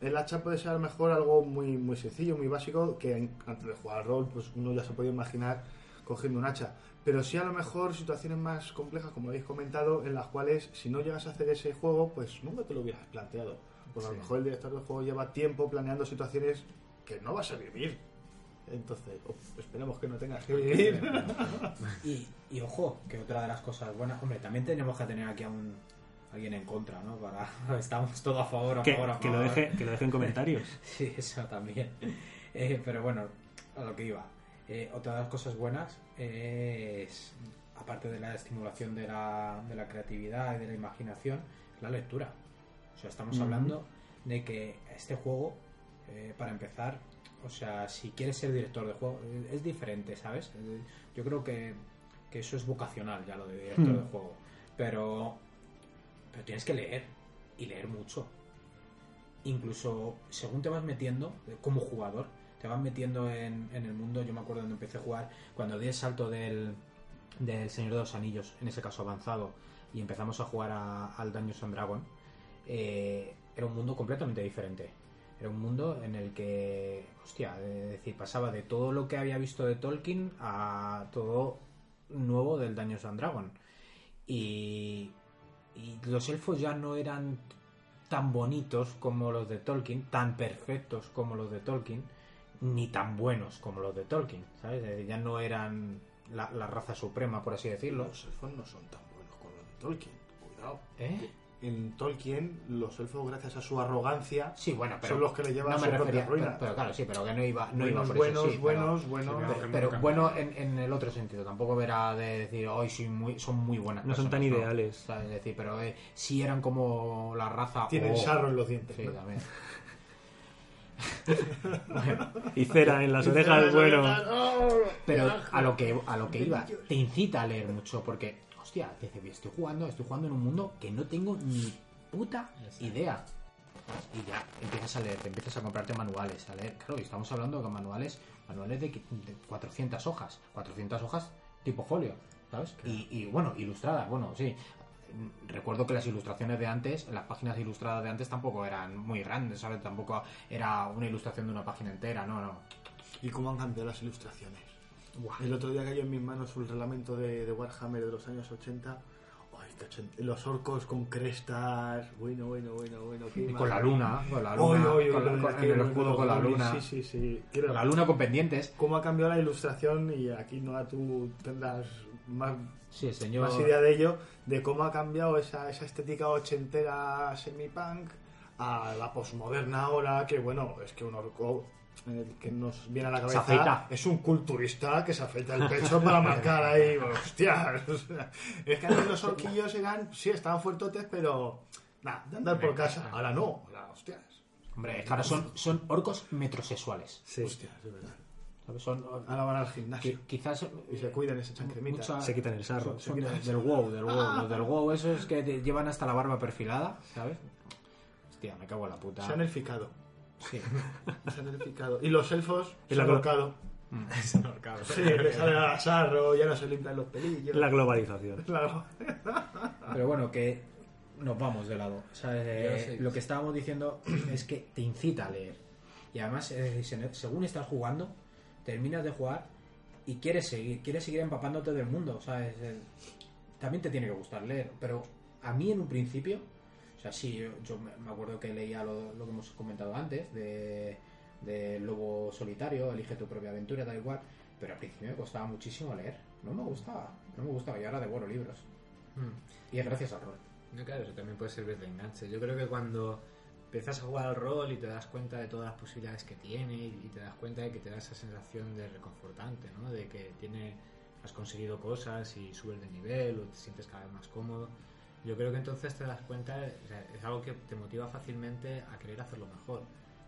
el hacha puede ser a lo mejor algo muy, muy sencillo, muy básico, que antes de jugar al rol, pues uno ya se puede imaginar cogiendo un hacha. Pero sí a lo mejor situaciones más complejas, como habéis comentado, en las cuales si no llegas a hacer ese juego, pues nunca te lo hubieras planteado. Porque a lo Sí. mejor el director del juego lleva tiempo planeando situaciones que no vas a vivir. Entonces, uf, esperemos que no tengas que vivir. Y, y ojo, que otra de las cosas buenas, hombre, también tenemos que tener aquí a un alguien en contra, ¿no? Para estamos todos a favor, a Que, favor, a que lo deje, que lo deje en comentarios. Sí, eso también. Eh, pero bueno, a lo que iba. Eh, otra de las cosas buenas es, aparte de la estimulación de la, de la creatividad y de la imaginación, la lectura. O sea, estamos hablando de que este juego, eh, para empezar, o sea, si quieres ser director de juego, eh, es diferente, ¿sabes? Eh, Yo creo que, que eso es vocacional ya lo de director Hmm. de juego. Pero, pero tienes que leer y leer mucho incluso según te vas metiendo eh, como jugador, te vas metiendo en, en el mundo. Yo me acuerdo cuando empecé a jugar, cuando di el salto del, del Señor de los Anillos, en ese caso avanzado, y empezamos a jugar a- al Dungeons and Dragon, eh, era un mundo completamente diferente. Era un mundo en el que, hostia, es decir, pasaba de todo lo que había visto de Tolkien a todo nuevo del Dungeons and Dragon. Y, y los elfos ya no eran tan bonitos como los de Tolkien, tan perfectos como los de Tolkien, ni tan buenos como los de Tolkien, ¿sabes? Eh, Ya no eran la, la raza suprema, por así decirlo. Los elfos no son tan buenos como los de Tolkien. Cuidado. ¿Eh? En Tolkien, los elfos, gracias a su arrogancia, Sí, bueno, pero son los que le llevan no a me su propia refería, ruina. pero, pero claro, sí, pero que no iba, no iba buenos, por buenos, eso, sí, buenos, pero- buenos. Sí, Pero, bueno en, en el otro sentido, tampoco verá de decir, hoy soy muy, son muy buenas No son tan personas", ideales. ¿sabes? Es decir, pero eh, sí eran como la raza. Tienen oh, sarro en los dientes. Sí, ¿no? también. Y cera en las orejas, bueno. Pero a lo que a lo que iba, te incita a leer mucho porque, hostia, estoy jugando, estoy jugando en un mundo que no tengo ni puta idea. Y ya empiezas a leer, te empiezas a comprarte manuales, a leer. Claro, y estamos hablando de manuales, manuales de, qui- de 400 hojas, 400 hojas tipo folio, ¿sabes? Y, y, bueno, ilustradas, bueno, sí. Recuerdo que las ilustraciones de antes, las páginas ilustradas de antes tampoco eran muy grandes, ¿sabes? Tampoco era una ilustración de una página entera, no, no. ¿Y cómo han cambiado las ilustraciones? El otro día cayó en mis manos un reglamento de, de Warhammer de los años 80. Ay, qué ochen- Los orcos con crestas. Bueno, bueno, bueno, bueno. Y con la luna, con la luna, oy, oy, con la- con- el escudo con luna, Sí, sí, sí. Quiero- con la luna con pendientes. ¿Cómo ha cambiado la ilustración? Y aquí no tú tendrás más, Sí, señor. más idea de ello, de cómo ha cambiado esa, esa estética ochentera semi-punk a la posmoderna ahora, que bueno, es que un orco eh, que nos viene a la Se cabeza afeita. es un culturista que se afeita el pecho para marcar ahí, hostia. o sea, es que antes los orquillos eran, sí, estaban fuertotes, pero nada, de andar por casa. Ahora no, ahora, hostias. Hombre, es ahora son, son orcos metrosexuales. Sí. Hostias, de verdad. Ahora van al gimnasio qui- quizás y se cuidan ese chancremita. mucha- Se quitan el sarro. son, son de- del WoW, del WoW. Los del WoW esos que te llevan hasta la barba perfilada, ¿sabes? Hostia, me cago en la puta. Se han elficado. Sí. Se han. Y los elfos Y se la han ahorcado. No, cabrón. Sí, le sale a sarro, ya no se limpian los pelillos. La globalización. Claro. Pero bueno, que nos vamos de lado. Eh. Lo que estábamos diciendo es que te incita a leer. Y además, se- según estás jugando, terminas de jugar y quieres seguir, quieres seguir empapándote del mundo. ¿sabes? Eh, También te tiene que gustar leer. Pero a mí en un principio, o sea, sí, yo, yo me acuerdo que leía lo, lo que hemos comentado antes, de, de Lobo Solitario, Elige tu propia aventura, tal y cual. Pero al principio me costaba muchísimo leer. No me gustaba, no me gustaba. Y ahora devoro libros. Mm. Y es gracias al rol. No, claro, eso también puede servir de enganche. Yo creo que cuando empiezas a jugar al rol y te das cuenta de todas las posibilidades que tiene y te das cuenta de que te da esa sensación de reconfortante, ¿no? De que tiene, has conseguido cosas y subes de nivel o te sientes cada vez más cómodo. Yo creo que entonces te das cuenta, o sea, es algo que te motiva fácilmente a querer hacerlo mejor.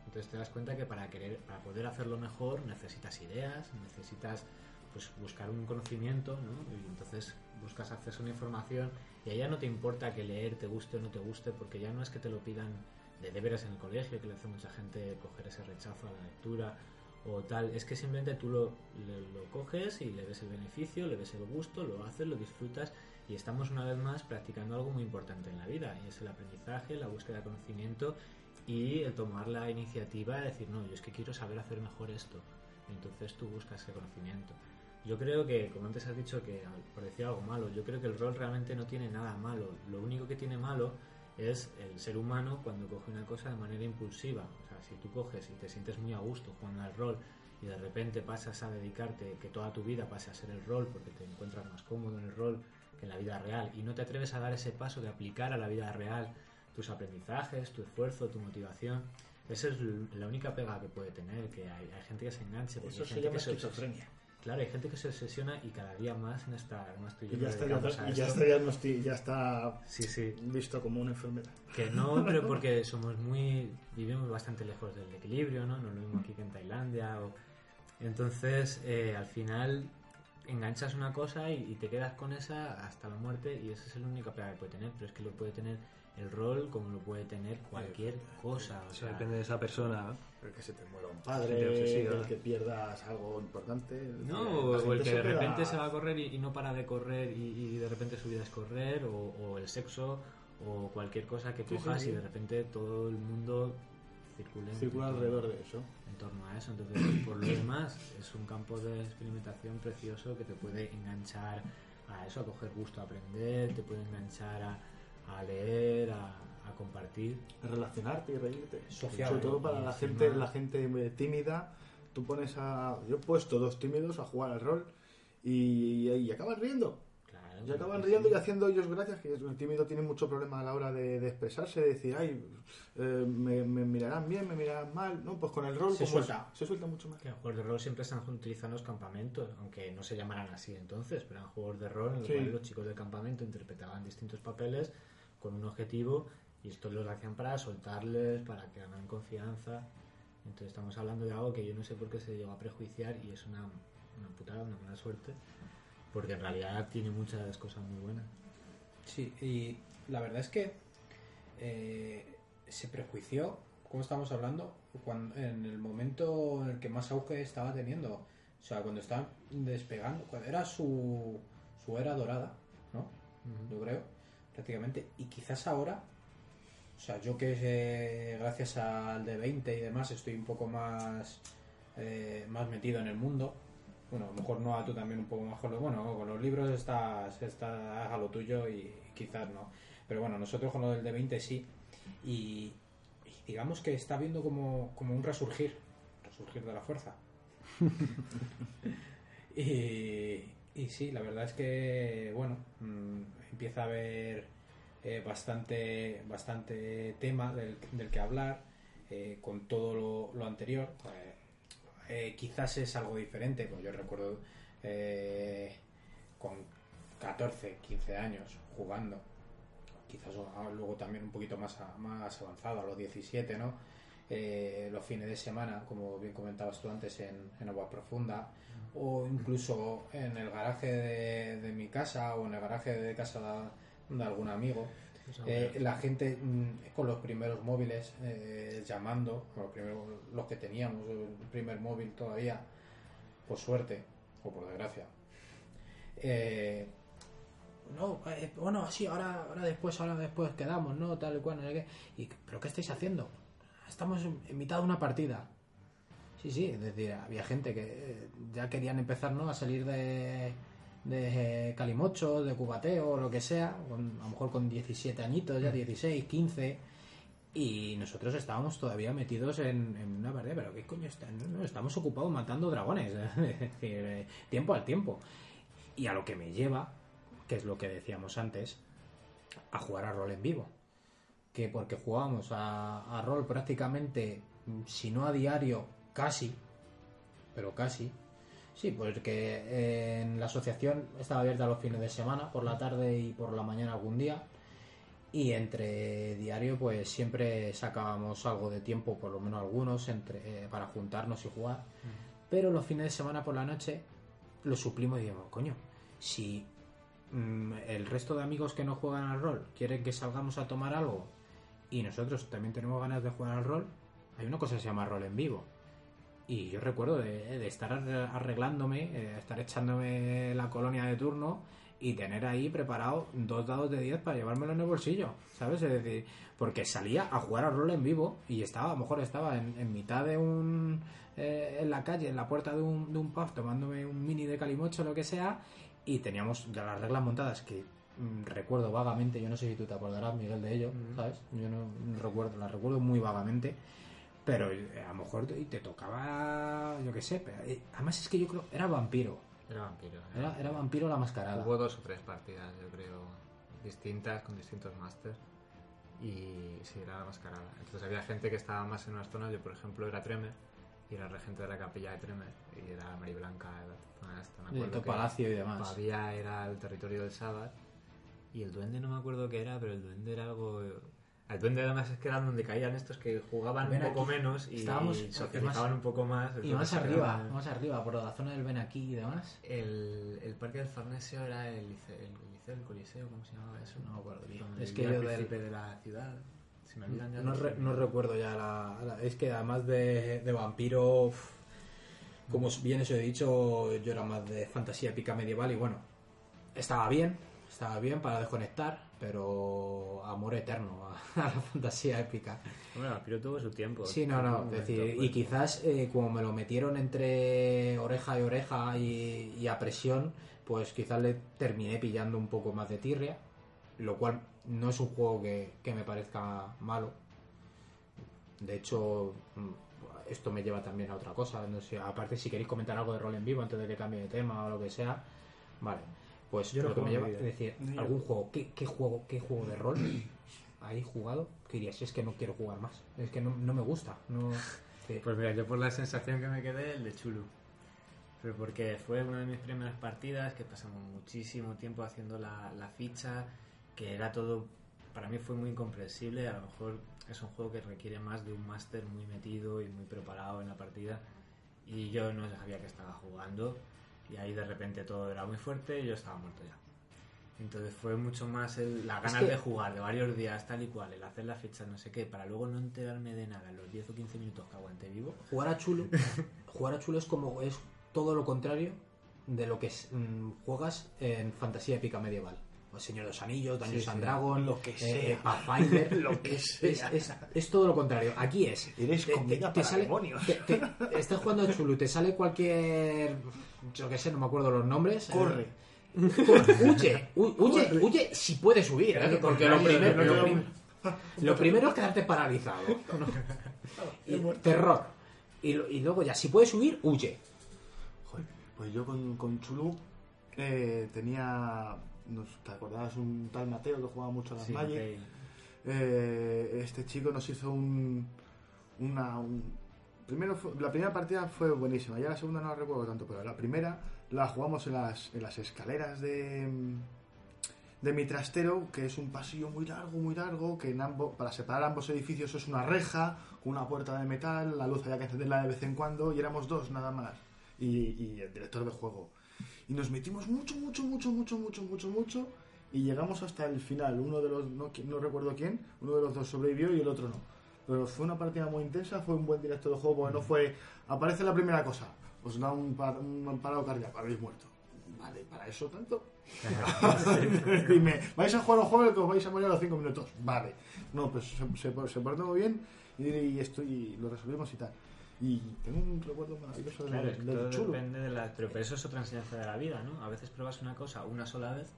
Entonces te das cuenta que para querer, para poder hacerlo mejor necesitas ideas, necesitas pues buscar un conocimiento, ¿no? Y entonces buscas acceso a una información y allá no te importa que leer te guste o no te guste, porque ya no es que te lo pidan de deberes en el colegio, que le hace mucha gente coger ese rechazo a la lectura o tal, es que simplemente tú lo, le- lo coges y le ves el beneficio, le ves el gusto, lo haces, lo disfrutas y estamos una vez más practicando algo muy importante en la vida y es el aprendizaje, la búsqueda de conocimiento y el tomar la iniciativa de decir, no, yo es que quiero saber hacer mejor esto. Entonces tú buscas ese conocimiento. Yo creo que, como antes has dicho, que por decir algo malo, yo creo que el rol realmente no tiene nada malo. Lo único que tiene malo es el ser humano cuando coge una cosa de manera impulsiva. O sea, si tú coges y te sientes muy a gusto jugando al rol y de repente pasas a dedicarte, que toda tu vida pase a ser el rol porque te encuentras más cómodo en el rol que en la vida real y no te atreves a dar ese paso de aplicar a la vida real tus aprendizajes, tu esfuerzo, tu motivación. Esa es la única pega que puede tener, que hay, hay gente que se enganche, porque Eso hay se gente llama que se esquizofrenia. Claro, hay gente que se obsesiona y cada día más en esta... Además tú y yo Y ya está, dedicamos a y ya esto. está, diagnosti- ya está Sí, sí. visto como una enfermedad. Que no, pero porque somos muy... Vivimos bastante lejos del equilibrio, ¿no? No lo mismo aquí que en Tailandia. O... Entonces, eh, al final, enganchas una cosa y, y te quedas con esa hasta la muerte y esa es la única pega que puede tener. Pero es que lo puede tener el rol como lo puede tener cualquier cosa. O Eso sea, depende de esa persona. El que se te muera un padre, obsesiva. el que pierdas algo importante. No, o el que de queda- repente se va a correr y, y no para de correr y, y de repente su vida es correr, o, o el sexo, o cualquier cosa que Sí, sí, cojas sí. y de repente todo el mundo circula, en- circula alrededor de eso. en torno a eso. Entonces, por lo demás, es un campo de experimentación precioso que te puede enganchar a eso, a coger gusto a aprender, te puede enganchar a, a leer, a, a compartir. relacionarte y reírte. Social, Sobre todo para la gente, la gente eh, tímida. Tú pones a. Yo he puesto dos tímidos a jugar al rol y, y acaban riendo. Claro, Y acaban riendo y haciendo ellos gracias, que el tímido tiene mucho problema a la hora de, de expresarse, de decir, ay, eh, me, me mirarán bien, me mirarán mal. No, pues con el rol Se como suelta. Se suelta mucho más. Que los juegos de rol siempre están utilizando en los campamentos, aunque no se llamaran así entonces, pero eran juegos de rol en los Sí. cuales los chicos del campamento interpretaban distintos papeles con un objetivo y esto los hacían para soltarles, para que ganaran confianza. Entonces estamos hablando de algo que yo no sé por qué se llegó a prejuiciar y es una, una putada, una mala suerte, porque en realidad tiene muchas cosas muy buenas. Sí, y la verdad es que eh, se prejuició, como estamos hablando, cuando, en el momento en el que más auge estaba teniendo. O sea, cuando estaban despegando, cuando era su, su era dorada, ¿no? Yo creo, prácticamente. Y quizás ahora, o sea, yo que eh, gracias al de 20 y demás estoy un poco más, eh, más metido en el mundo. Bueno, a lo mejor no a tú también un poco más con los, bueno, con los libros estás, estás a lo tuyo y quizás no. Pero bueno, nosotros con lo del de 20 sí. Y, y digamos que está viendo como, como un resurgir, resurgir de la fuerza. y, y sí, la verdad es que, bueno, mm, empieza a haber eh, bastante, bastante tema del, del que hablar eh, con todo lo, lo anterior. Eh, eh, quizás es algo diferente, pues yo recuerdo eh, con 14, 15 años jugando, quizás o- luego también un poquito más, más avanzado, a los 17, ¿no? Eh, los fines de semana, como bien comentabas tú antes, en, Agua Profunda, o incluso en el garaje de, mi casa o en el garaje de casa de algún amigo. Eh, la gente mm, con los primeros móviles eh, llamando, los, primeros, los que teníamos, el primer móvil todavía, por suerte o por desgracia. Eh, no, eh, bueno, sí, ahora, ahora después, ahora después quedamos, ¿no? Tal y cual, no sé qué. Y, ¿Pero qué estáis haciendo? Estamos en, en mitad de una partida. Sí, sí, es decir, había gente que eh, ya querían empezar, ¿no? A salir de, de calimocho, de cubateo, o lo que sea, con- a lo mejor con 17 añitos, ya 16, 15, y nosotros estábamos todavía metidos en, en una partida, pero ¿qué coño está? No, no, estamos ocupados matando dragones, es decir, eh, tiempo al tiempo. Y a lo que me lleva, que es lo que decíamos antes, a jugar a rol en vivo. Que porque jugábamos a, a rol prácticamente, mm, si no a diario, casi, pero casi. Sí, porque eh, en la asociación estaba abierta los fines de semana, por la tarde y por la mañana algún día. Y entre diario, pues siempre sacábamos algo de tiempo, por lo menos algunos, entre, eh, para juntarnos y jugar. Pero los fines de semana por la noche lo suplimos y digamos, coño, si mm, el resto de amigos que no juegan al rol quieren que salgamos a tomar algo y nosotros también tenemos ganas de jugar al rol, hay una cosa que se llama rol en vivo. Y yo recuerdo de, de estar arre- arreglándome, eh, estar echándome la colonia de turno y tener ahí preparado dos dados de 10 para llevármelo en el bolsillo, ¿sabes? Es decir, porque salía a jugar al rol en vivo y estaba, a lo mejor estaba en, en mitad de un... eh, en la calle, en la puerta de un, de un pub, tomándome un mini de calimocho o lo que sea, y teníamos ya las reglas montadas que mm, recuerdo vagamente, yo no sé si tú te acordarás, Miguel, de ello, ¿sabes? Yo no, no recuerdo, las recuerdo muy vagamente. Pero eh, a lo mejor te, te tocaba, yo qué sé, pero, eh, además es que yo creo, era vampiro, Era vampiro. ¿eh? era, era vampiro la mascarada. Hubo dos o tres partidas, yo creo, distintas, con distintos másters. Y sí, era la mascarada. Entonces había gente que estaba más en unas zonas. Yo, por ejemplo, era Tremer. Y era regente de la capilla de Tremer. Y era Mariblanca, la zona esta. Que palacio y demás. Pavía era el territorio del Sábado. Y el duende no me acuerdo qué era, pero el duende era algo... El duende además es que era donde caían estos que jugaban un poco aquí. menos y socializaban un poco más. Y más era- arriba, más arriba, por la zona del Ben aquí y demás. el, el parque del Farnesio era el liceo, el, liceo, el coliseo, ¿cómo se llamaba eso? No me acuerdo Es que yo el del- de la ciudad. Se me olvidan ya No, re- no recuerdo ya la, la- Es que además de, de vampiro, como bien os he dicho, yo era más de fantasía épica medieval y bueno, estaba bien, estaba bien para desconectar, pero amor eterno a, a la fantasía épica. Hombre, Vampiro tuvo su tiempo. Sí, no, no, es decir, momento, y quizás eh, como me lo metieron entre oreja y oreja y, y a presión, pues quizás le terminé pillando un poco más de tirria, lo cual no es un juego que, que me parezca malo. De hecho, mm, esto me lleva también a otra cosa. No sé, aparte, si queréis comentar algo de rol en vivo antes de que cambie de tema o lo que sea, vale. Pues Yo lo que me lleva, es decir, algún juego, ¿qué, qué juego, qué juego de rol hay jugado? Que dirías, es que no quiero jugar más, es que no, no me gusta, no. sí. Pues mira, yo por la sensación que me quedé, el de Chulu. Pero porque fue una de mis primeras partidas, que pasamos muchísimo tiempo haciendo la, la ficha, que era todo, para mí fue muy incomprensible, a lo mejor es un juego que requiere más de un máster muy metido y muy preparado en la partida, y yo no sabía que estaba jugando, y ahí de repente todo era muy fuerte y yo estaba muerto ya. Entonces fue mucho más el, las ganas que- de jugar de varios días, tal y cual, el hacer la ficha, no sé qué, para luego no enterarme de nada en los 10 o 15 minutos que aguanté vivo. Jugar a chulo, jugar a chulo es como es todo lo contrario de lo que es, mm, juegas en fantasía épica medieval. O Señor de los Anillos, Dungeons Sí, and sí. Dragons, Lo que eh, sea. eh, Pathfinder, Lo que es, sea. es- es todo lo contrario. Aquí es. Eres demonios. te- te- estás jugando a Chulu, te sale cualquier. Yo qué sé, no me acuerdo los nombres. eh, Corre. Huye, hu- huye, huye si puedes subir, ¿eh? porque lo primero, lo, prim- lo primero es quedarte paralizado. Y terror. Y, luego ya, si puedes huir, huye. Joder, pues yo con, con Chulu eh, tenía. ¿Te acordabas un tal Mateo que jugaba mucho a las Sí, Magic? Eh, este chico nos hizo un. Una. un- primero fue- la primera partida fue buenísima, ya la segunda no la recuerdo tanto, pero la primera la jugamos en las, en las escaleras de. de mi trastero, que es un pasillo muy largo, muy largo, que en ambos, para separar ambos edificios es una reja, una puerta de metal, la luz había que encenderla de vez en cuando, y éramos dos nada más, y, y el director de juego. Y nos metimos mucho, mucho, mucho, mucho, mucho, mucho, mucho, y llegamos hasta el final. Uno de los, no, no recuerdo quién, uno de los dos sobrevivió y el otro no. Pero fue una partida muy intensa, fue un buen director de juego, porque no fue, aparece la primera cosa, os da un, par- un parado cardíaco, habéis muerto. Vale, ¿para eso tanto? Dime, ¿vais a jugar un juego que os vais a morir a los 5 minutos? Vale. No, pues se, se, se portó muy bien y, y esto, y lo resolvimos y tal. Y tengo un recuerdo maravilloso del, Claro, del todo chulo. depende de la... Pero, pero eso es otra enseñanza de la vida, ¿no? A veces pruebas una cosa una sola vez,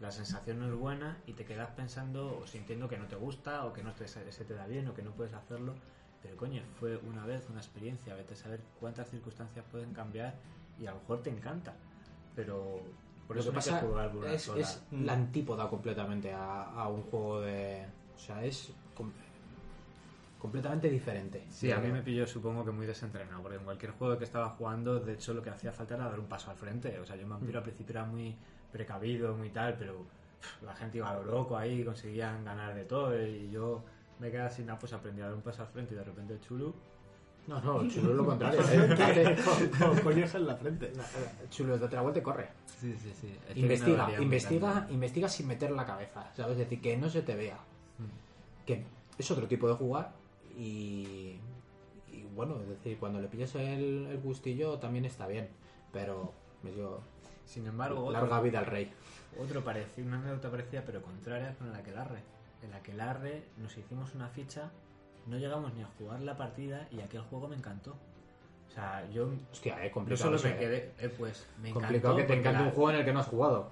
la sensación no es buena y te quedas pensando o sintiendo que no te gusta o que no te, se te da bien o que no puedes hacerlo. Pero coño, fue una vez una experiencia, vete a saber cuántas circunstancias pueden cambiar y a lo mejor te encanta. Pero Por Lo eso que no hay que pasa jugar es, es la antípoda completamente a, a un juego de... O sea, es com- completamente diferente. Sí, a mí me pilló supongo que muy desentrenado, porque en cualquier juego que estaba jugando, de hecho lo que hacía falta era dar un paso al frente. O sea, yo en Vampiro al principio era muy precavido, muy tal, pero pff, la gente iba a lo loco ahí, conseguían ganar de todo, y yo me quedaba sin nada, pues aprendí a dar un paso al frente y de repente Chulu, No, no, chulo es lo contrario. ¿eh? Con colleja en la frente. chulo es date la vuelta y corre. Sí, sí, sí. Investiga, investiga, investiga sin meter la cabeza, ¿sabes? Es decir, que no se te vea. Que es otro tipo de jugar y, y bueno, es decir, cuando le pilles el, el gustillo también está bien, pero me Sin embargo, larga otro, vida al rey. otro parecía, una anécdota parecida, pero contraria con el Aquelarre. El Aquelarre nos hicimos una ficha, no llegamos ni a jugar la partida y aquel juego me encantó. O sea, yo Hostia, eh, complicado. solo me eh. quedé, eh, pues me complicado encantó que te encante la- un juego en el que no has jugado.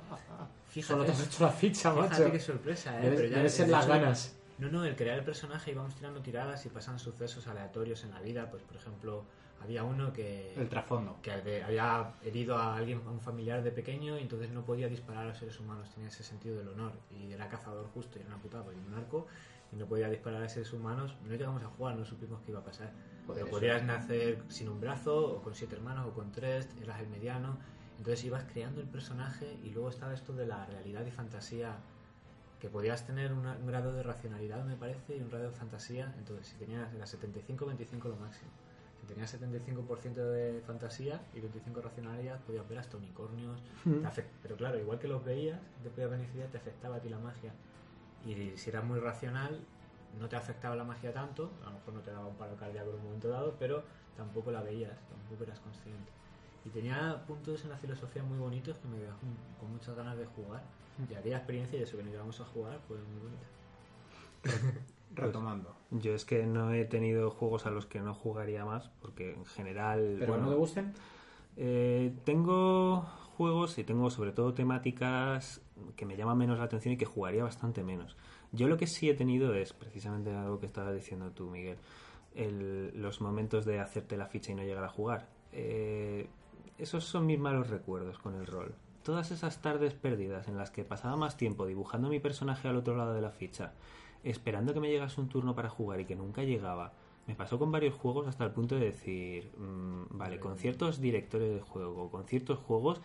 Fíjate, Solo te has hecho la ficha, fíjate macho. qué sorpresa, eh. Debe, pero ya debe el ser las ganas. No, no, el crear el personaje íbamos tirando tiradas y pasan sucesos aleatorios en la vida. Pues, por ejemplo, había uno que, El trasfondo. que había herido a alguien, a un familiar de pequeño, y entonces no podía disparar a los seres humanos. Tenía ese sentido del honor. Y era cazador justo, y era una putada, era un arco, y no podía disparar a seres humanos. No llegamos a jugar, no supimos qué iba a pasar. Pero podías nacer sin un brazo, o con siete hermanos, o con tres, eras el mediano. Entonces ibas creando el personaje, y luego estaba esto de la realidad y fantasía que podías tener una- un grado de racionalidad, me parece, y un grado de fantasía. Entonces, si tenías era 75-25 lo máximo. Si tenías 75% de fantasía y 25 racionalidad, podías ver hasta unicornios. Afect- Pero claro, igual que los veías, te podía beneficiar, te afectaba a ti la magia. Y si eras muy racional, no te afectaba la magia tanto, a lo mejor no te daba un paro cardíaco en un momento dado, pero tampoco la veías, tampoco eras consciente. Y tenía puntos en la filosofía muy bonitos que me dejaron con muchas ganas de jugar. Y aquella experiencia y eso que nos llevamos a jugar fue muy bonita. Retomando. Yo es que no he tenido juegos a los que no jugaría más, porque en general... ¿Pero bueno, no te gusten? Eh, tengo juegos y tengo sobre todo temáticas que me llaman menos la atención y que jugaría bastante menos. Yo lo que sí he tenido es precisamente algo que estabas diciendo tú, Miguel, el- los momentos de hacerte la ficha y no llegar a jugar. Eh, esos son mis malos recuerdos con el rol. Todas esas tardes perdidas en las que pasaba más tiempo dibujando mi personaje al otro lado de la ficha, esperando que me llegase un turno para jugar y que nunca llegaba, me pasó con varios juegos hasta el punto de decir, mm, vale, con ciertos directores de juego, con ciertos juegos,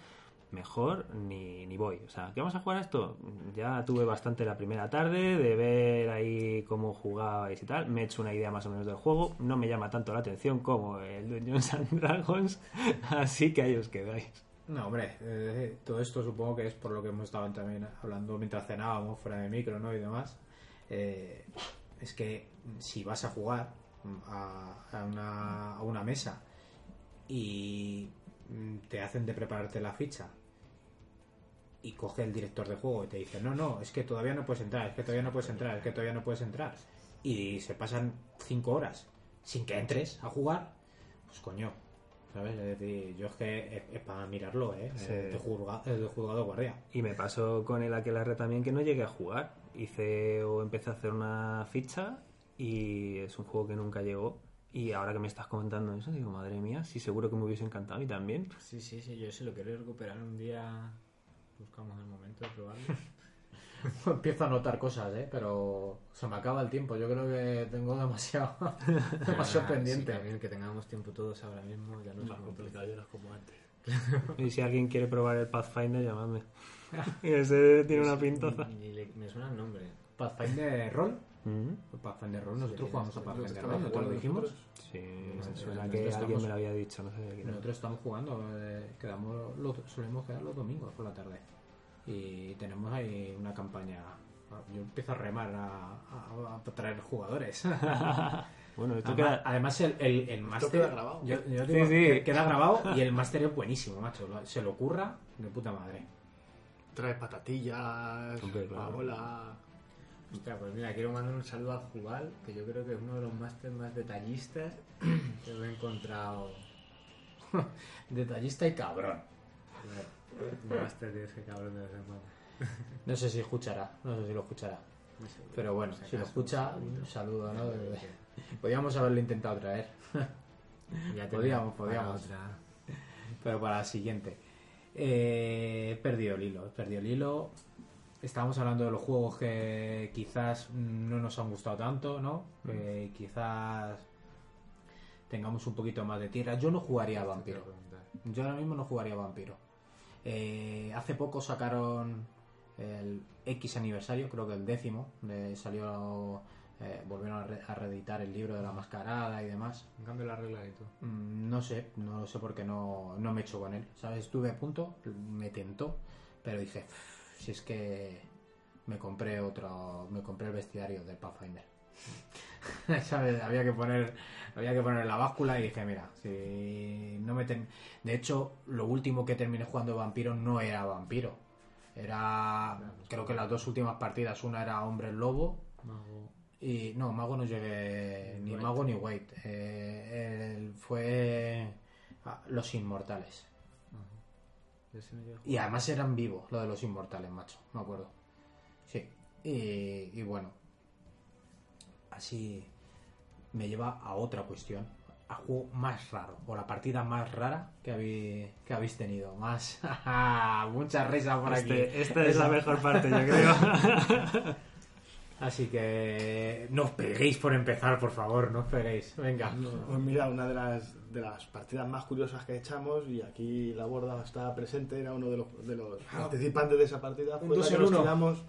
mejor ni, ni voy. O sea, ¿qué vamos a jugar a esto? Ya tuve bastante la primera tarde de ver ahí cómo jugabais y tal. Me he hecho una idea más o menos del juego. No me llama tanto la atención como el Dungeons and Dragons. Así que ahí os quedáis. No, hombre, eh, todo esto supongo que es por lo que hemos estado también hablando mientras cenábamos fuera de micro, ¿no? Y demás. Eh, es que si vas a jugar a, a una, a una mesa y te hacen de prepararte la ficha y coge el director de juego y te dice, no, no, es que todavía no puedes entrar, es que todavía no puedes entrar, es que todavía no puedes entrar. Y se pasan cinco horas sin que entres a jugar, pues coño, ¿sabes? Es decir, yo es que es, es para mirarlo, ¿eh? Sí. Es de, juzga- es de juzgado guardia. Y me pasó con el Aquelarre también que no llegué a jugar. Hice o empecé a hacer una ficha y es un juego que nunca llegó. Y ahora que me estás comentando eso, digo, madre mía, sí, seguro que me hubiese encantado a mí también. Sí, sí, sí, yo si lo quiero recuperar un día, buscamos el momento de probarlo. Empiezo a notar cosas, ¿eh? Pero se me acaba el tiempo. Yo creo que tengo demasiado, demasiado Ah, pendiente. sí, también que tengamos tiempo todos ahora mismo, ya no es Más complicado, ya no es como antes. Y si alguien quiere probar el Pathfinder, llamadme. Ese tiene una pintaza. Ni- ni le- me suena el nombre. Pathfinder Roll. Mm, Pathfinder Roll, nosotros Sí, jugamos a sí, Pathfinder Roll, ¿no te lo dijimos? Sí, me Nosotros suena estamos- que alguien me lo había dicho, no sé de quién. Nosotros estamos jugando, eh, quedamos los, solemos quedar los domingos por la tarde. Y tenemos ahí una campaña. Yo empiezo a remar a, a- a traer jugadores. Bueno, esto Además, queda... además el, el, el máster. queda grabado. Yo, yo Sí, digo sí. que queda grabado y el máster es buenísimo, macho. Lo- Se lo ocurra de puta madre. Trae patatillas, bola. Hostia, pues mira, quiero mandar un saludo a Jubal, que yo creo que es uno de los másters más detallistas que me he encontrado. Detallista y cabrón. Un máster de ese cabrón de vez en cuando. No sé si escuchará, no sé si lo escuchará. No sé, Pero bueno, si lo escucha, un saludo. ¿no? Podríamos haberlo intentado traer, Ya Podíamos, para podíamos. otra. pero para la siguiente. Eh, he perdido el hilo, he perdido el hilo. Estábamos hablando de los juegos que quizás no nos han gustado tanto, ¿no? Que quizás tengamos un poquito más de tierra. Yo no jugaría a Vampiro. Yo ahora mismo no jugaría a Vampiro. Eh, hace poco sacaron el X aniversario, creo que el décimo. salió, eh, volvieron a, re- a reeditar el libro de la mascarada y demás. En cambio la regla y tú. Mm, No sé, no sé por qué no, no me he hecho con él. ¿Sabes? Estuve a punto, me tentó, pero dije, "Uf, si es que me compré otro, me compré el bestiario del Pathfinder. ¿Sabes? Había que poner, había que poner la báscula y dije, mira, si no me ten- de hecho, lo último que terminé jugando de vampiro no era vampiro. Era, creo que las dos últimas partidas, una era hombre lobo Mago. Y no, Mago no llegué ni White. Mago ni White. Eh, fue ah, Los Inmortales. Sí Y además eran vivos, lo de los Inmortales, macho. Me acuerdo. Sí. Y, y bueno. Así me lleva a otra cuestión. A juego más raro. O la partida más rara que habéis, que habéis tenido. Más. Mucha risa por aquí. Este- esta es la mejor parte, yo creo. Así que no os peguéis por empezar, por favor, no os peguéis. Venga. Pues mira, una de las, de las partidas más curiosas que echamos, y aquí la borda está presente, era uno de los, de los participantes de esa partida. Un Fue la dos que en nos uno. tiramos.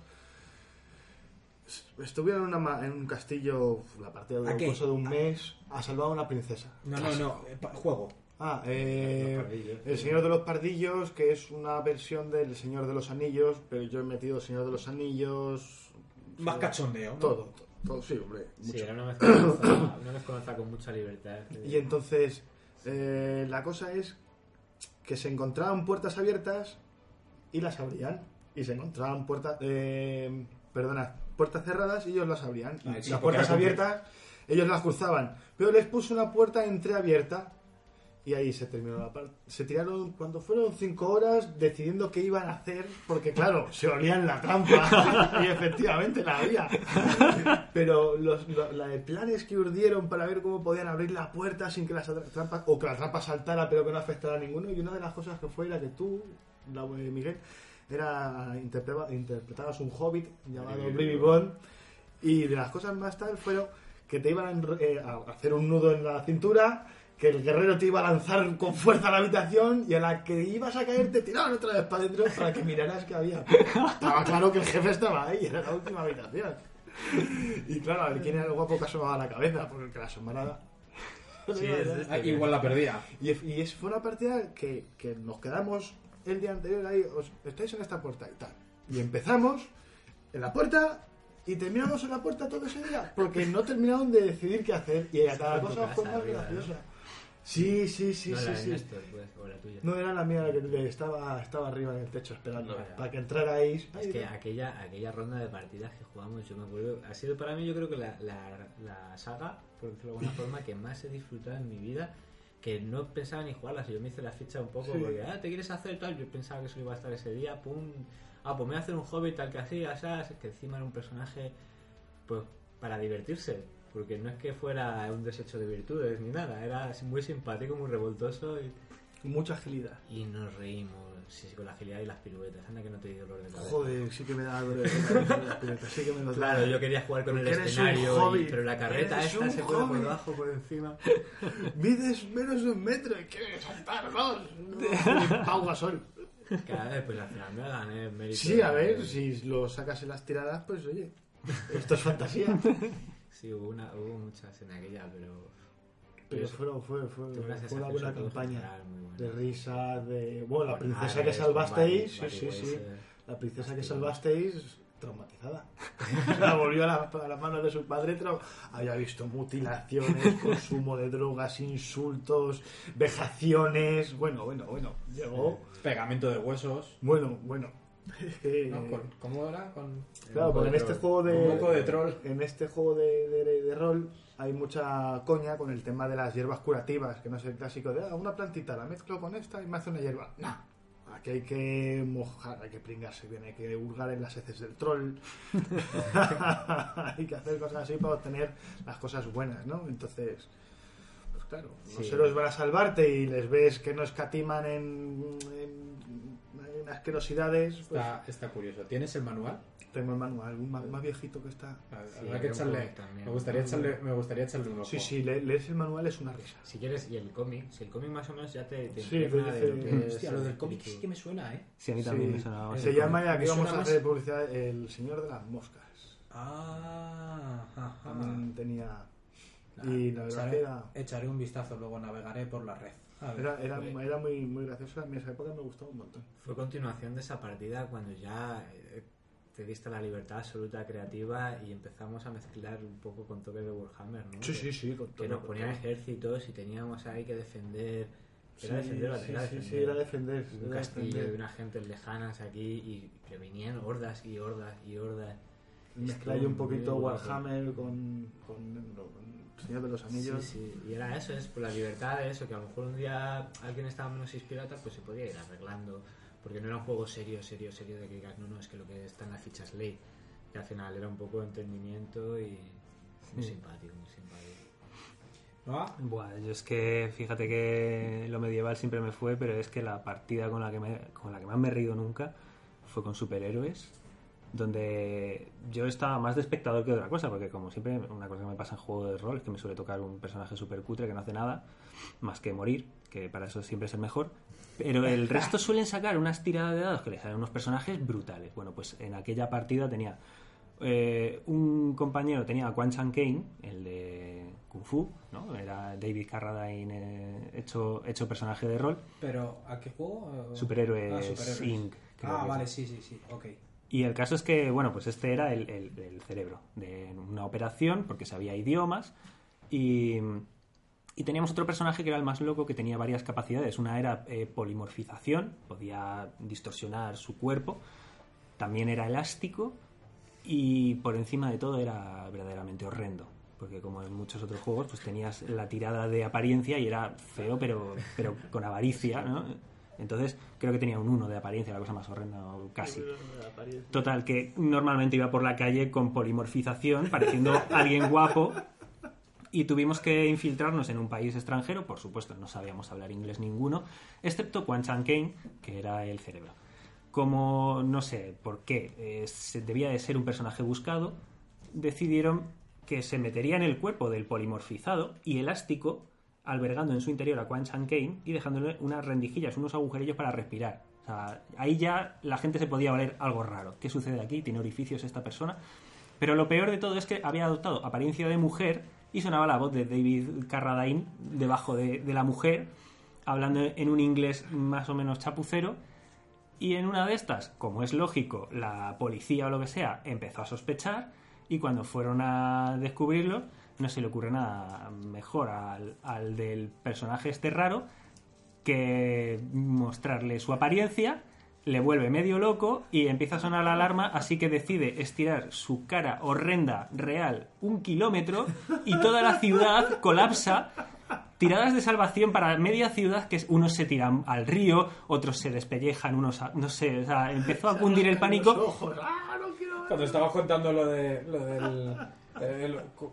Estuvieron en, una ma- en un castillo, la partida ¿A duró un qué? curso de un mes, a salvar a una princesa. No, no, no. eh, pa- Juego. Ah, eh. El Señor de los Pardillos, que es una versión del Señor de los Anillos, pero yo he metido Señor de los Anillos. Más sí, cachondeo. ¿no? Todo, todo, todo, sí, hombre. Sí, mucho. era una mezcolanza, una mezcolanza con mucha libertad. Y entonces, eh, la cosa es que se encontraban puertas abiertas y las abrían. Y se encontraban puertas, eh, perdona, puertas cerradas y ellos las abrían. Y Ah, sí, las puertas abiertas, ellos las cruzaban. Pero les puso una puerta entreabierta y ahí se terminó la parte. Se tiraron, cuando fueron cinco horas, decidiendo qué iban a hacer, porque claro, se olían la trampa y efectivamente la había. Pero los, lo- la de planes que urdieron para ver cómo podían abrir la puerta sin que la trampa, o que la trampa saltara pero que no afectara a ninguno, y una de las cosas que fue era que tú, la de Miguel, era interpretaba- interpretabas un hobbit llamado Brivy Bond, y de las cosas más tal fueron que te iban a eh, a hacer un nudo en la cintura, que el guerrero te iba a lanzar con fuerza a la habitación y a la que ibas a caer te tiraban otra vez para adentro para que miraras que había. Estaba claro que el jefe estaba ahí, era la última habitación. Y claro, a ver quién era el guapo que asomaba la cabeza, porque el que la asomara... Sí, es este Ah, igual la perdía. Y, y es, fue una partida que, que nos quedamos el día anterior ahí, os, estáis en esta puerta y tal. Y empezamos en la puerta y terminamos en la puerta todo ese día, porque no terminaron de decidir qué hacer y a cada cosa fue más graciosa. Sí, sí, sí, no, sí, sí. Néstor, pues, o la tuya. No era la mía la que estaba, estaba arriba en el techo esperando para que entrara ahí. Es que aquella, aquella ronda de partidas que jugamos, yo me acuerdo, ha sido para mí yo creo que la, la, la saga, por decirlo de alguna forma, que más he disfrutado en mi vida, que no pensaba ni jugarla, si yo me hice la ficha un poco Sí. porque, ah, ¿te quieres hacer tal? Yo pensaba que eso iba a estar ese día, pum, ah, pues me voy a hacer un hobbit tal que así, así, que encima era un personaje, pues, para divertirse, porque no es que fuera un desecho de virtudes ni nada, era muy simpático, muy revoltoso y, Mucha agilidad. y nos reímos, sí, sí, con la agilidad y las piruetas, anda que no te dio dolor de cabeza. Joder, sí que me da dolor de cabeza, pero sí que me lo. Claro, yo quería jugar con el Porque escenario, y- pero la carreta eres esta se puede por debajo, por encima. Mides menos de un metro y quieres saltarnos. Pau Gasol. Cada vez, pues al final me gané el mérito. Sí, a de- ver, si lo sacas en las tiradas, pues oye, esto es fantasía. Sí, hubo, una, hubo muchas en aquella, pero. Pero fue, fue, una fue una buena campaña. general muy buena. De risa, de... Bueno, la princesa que Ares, salvasteis, sí, sí, sí. La princesa que salvasteis, traumatizada. la volvió a la, a la mano de su padre, trau- había visto mutilaciones, consumo de drogas, insultos, vejaciones. Bueno, bueno, bueno. Llegó. Pegamento de huesos. Bueno, bueno. ¿no? Con- ¿Cómo era? Con... Claro, porque en este juego de. Un moco de troll. En este juego de, de- de rol hay mucha coña con el tema de las hierbas curativas, que no es el clásico de ah, una plantita, la mezclo con esta y me hace una hierba. No. Aquí hay que mojar, hay que pringarse bien, hay que hurgar en las heces del troll. hay que hacer cosas así para obtener las cosas buenas, ¿no? Entonces, pues claro, los Sí. héroes van a salvarte y les ves que no escatiman en asquerosidades, pues Está, está curioso. ¿Tienes el manual? tengo el manual, un más, más viejito que está. Habrá Sí, que echarle, me, gustaría echarle, me gustaría echarle un ojo. Sí, sí, le- lees el manual es una risa. Si quieres, y el cómic, si el cómic más o menos ya te, te Sí, te de lo que Hostia, lo el del cómic sí que me suena, ¿eh? Sí, a mí también Sí, me sonaba Se llama, y aquí Me vamos suena a más- hacer publicidad, El Señor de las Moscas. Ah, ajá. También tenía... Nah, Y la verdad echaré, que era... echaré un vistazo, luego navegaré por la red. Ver, Era, era, pues, era muy, muy gracioso, a mí esa época me gustaba un montón. Fue continuación de esa partida cuando ya eh, te diste la libertad absoluta creativa y empezamos a mezclar un poco con toques de Warhammer, ¿no? Sí, Que- sí, sí, con Que nos ponían ejércitos y teníamos ahí que defender. Sí, Era defender, sí, era sí, defender. sí, era defender. un era castillo defender. de unas gentes lejanas aquí y que venían hordas y hordas y hordas. Mezclar un poquito. Warhammer con, con, con Señor de los Anillos. Sí, sí, y era eso, es por la libertad de eso, que a lo mejor un día alguien estaba menos inspirado, pues se podía ir arreglando, porque no era un juego serio, serio, serio de que digas, no, no, es que lo que está en las fichas ley, que al final era un poco de entendimiento y muy Sí. simpático, muy simpático. ¿no? Buah, yo es que fíjate que lo medieval siempre me fue, pero es que la partida con la que, me, con la que más me he reído nunca fue con superhéroes, donde yo estaba más de espectador que de otra cosa, porque como siempre una cosa que me pasa en juego de rol es que me suele tocar un personaje súper cutre que no hace nada más que morir, que para eso siempre es el mejor. Pero el resto suelen sacar unas tiradas de dados que les salen unos personajes brutales. Bueno, pues en aquella partida tenía eh, un compañero, tenía a Quan Chan Kane, el de Kung Fu, ¿no? Era David Carradine eh, hecho, hecho personaje de rol. Pero, ¿a qué juego? Superhéroes, Ah, Superhéroes. Inc. Ah, vale, sí, sí, sí, ok. Y el caso es que, bueno, pues este era el, el- cerebro de una operación, porque sabía idiomas, y, y teníamos otro personaje que era el más loco, que tenía varias capacidades. Una era eh, polimorfización, podía distorsionar su cuerpo, también era elástico, y por encima de todo era verdaderamente horrendo. Porque como en muchos otros juegos, pues tenías la tirada de apariencia y era feo, pero, pero con avaricia, ¿no? Entonces creo que tenía un 1 de apariencia, la cosa más horrenda, o casi. Total, que normalmente iba por la calle con polimorfización, pareciendo alguien guapo, y tuvimos que infiltrarnos en un país extranjero, por supuesto, no sabíamos hablar inglés ninguno, excepto Quan Chan Kane, que era el cerebro. Como no sé por qué eh, se- debía de ser un personaje buscado, decidieron que se metería en el cuerpo del polimorfizado y elástico, albergando en su interior a Quan Chan Kane y dejándole unas rendijillas, unos agujerillos para respirar. O sea, ahí ya la gente se podía oler algo raro. ¿Qué sucede aquí? ¿Tiene orificios esta persona? Pero lo peor de todo es que había adoptado apariencia de mujer y sonaba la voz de David Carradine debajo de, de la mujer, hablando en un inglés más o menos chapucero. Y en una de estas, como es lógico, la policía o lo que sea empezó a sospechar y cuando fueron a descubrirlo, no se le ocurre nada mejor al, al del personaje este raro que mostrarle su apariencia, le vuelve medio loco y empieza a sonar la alarma, así que decide estirar su cara horrenda real un kilómetro y toda la ciudad colapsa. Tiradas de salvación para media ciudad, que es, unos se tiran al río, otros se despellejan, unos, a- no sé, o sea, empezó a cundir el pánico. Los ojos. ¡Ah, no quiero ver! Cuando estabas contando lo, de, lo del... el- co-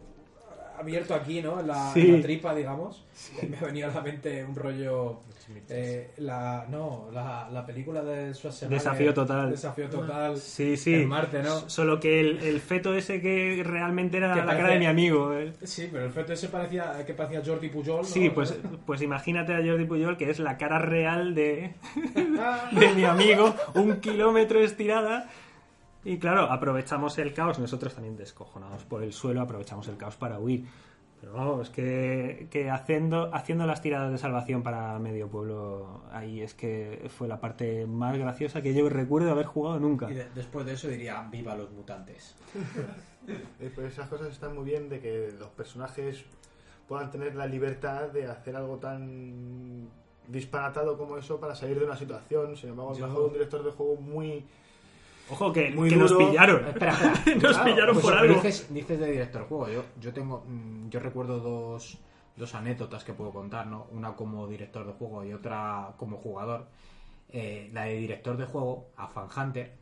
abierto aquí, ¿no? En la, Sí. en la tripa, digamos. Me venía a la mente un rollo... eh, la, no, la, la película de Schwarzenegger. Desafío total. Desafío total. Sí, sí. En Marte, ¿no? Solo que el, el feto ese que realmente era Que la parece- cara de mi amigo. eh. Sí, pero el feto ese parecía que parecía Jordi Pujol. ¿no? Sí, pues, pues imagínate a Jordi Puyol, que es la cara real de, de mi amigo, un kilómetro estirada. Y claro, aprovechamos el caos, nosotros también descojonados por el suelo, aprovechamos el caos para huir. Pero vamos, que, que haciendo, haciendo las tiradas de salvación para medio pueblo, ahí es que fue la parte más graciosa que yo recuerdo haber jugado nunca. Y de- después de eso diría, viva los mutantes. Eh, pues esas cosas están muy bien de que los personajes puedan tener la libertad de hacer algo tan disparatado como eso para salir de una situación. Sin embargo, a lo Yo- mejor un director de juego muy... Ojo, que, Muy que nos pillaron. Espera, espera. Nos pillaron pues por eso, algo. Dices, dices de director de juego. Yo, yo tengo, mm, yo recuerdo dos, dos anécdotas que puedo contar, ¿no? Una como director de juego y otra como jugador. Eh, la de director de juego, a Fan Hunter,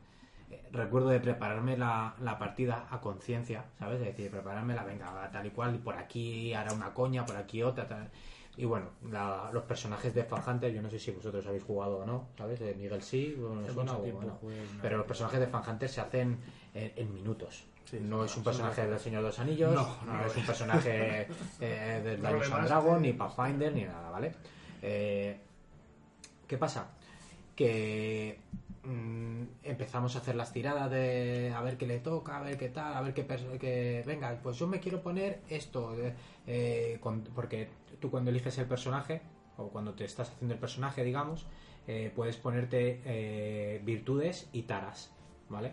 eh, recuerdo de prepararme la, la partida a conciencia, ¿sabes? Es decir, prepararme la venga, tal y cual, y por aquí hará una coña, por aquí otra, tal. Y bueno, la- los personajes de Fan Hunter, yo no sé si vosotros habéis jugado o no, ¿sabes? Eh, Miguel sí, bueno, suena, o Pero los personajes de Fan Hunter se hacen en, en minutos. Sí, no es un son personaje del Señor de los Anillos, No, no, no es un personaje eh, No Dungeons and. Dragons, ni Pathfinder, ni nada, ¿vale? Eh, ¿Qué pasa? Que mm, empezamos a hacer las tiradas de a ver qué le toca, a ver qué tal, a ver qué, qué- venga, pues yo me quiero poner esto, eh, eh, con- porque tú cuando eliges el personaje o cuando te estás haciendo el personaje, digamos, eh, puedes ponerte eh, virtudes y taras, ¿vale?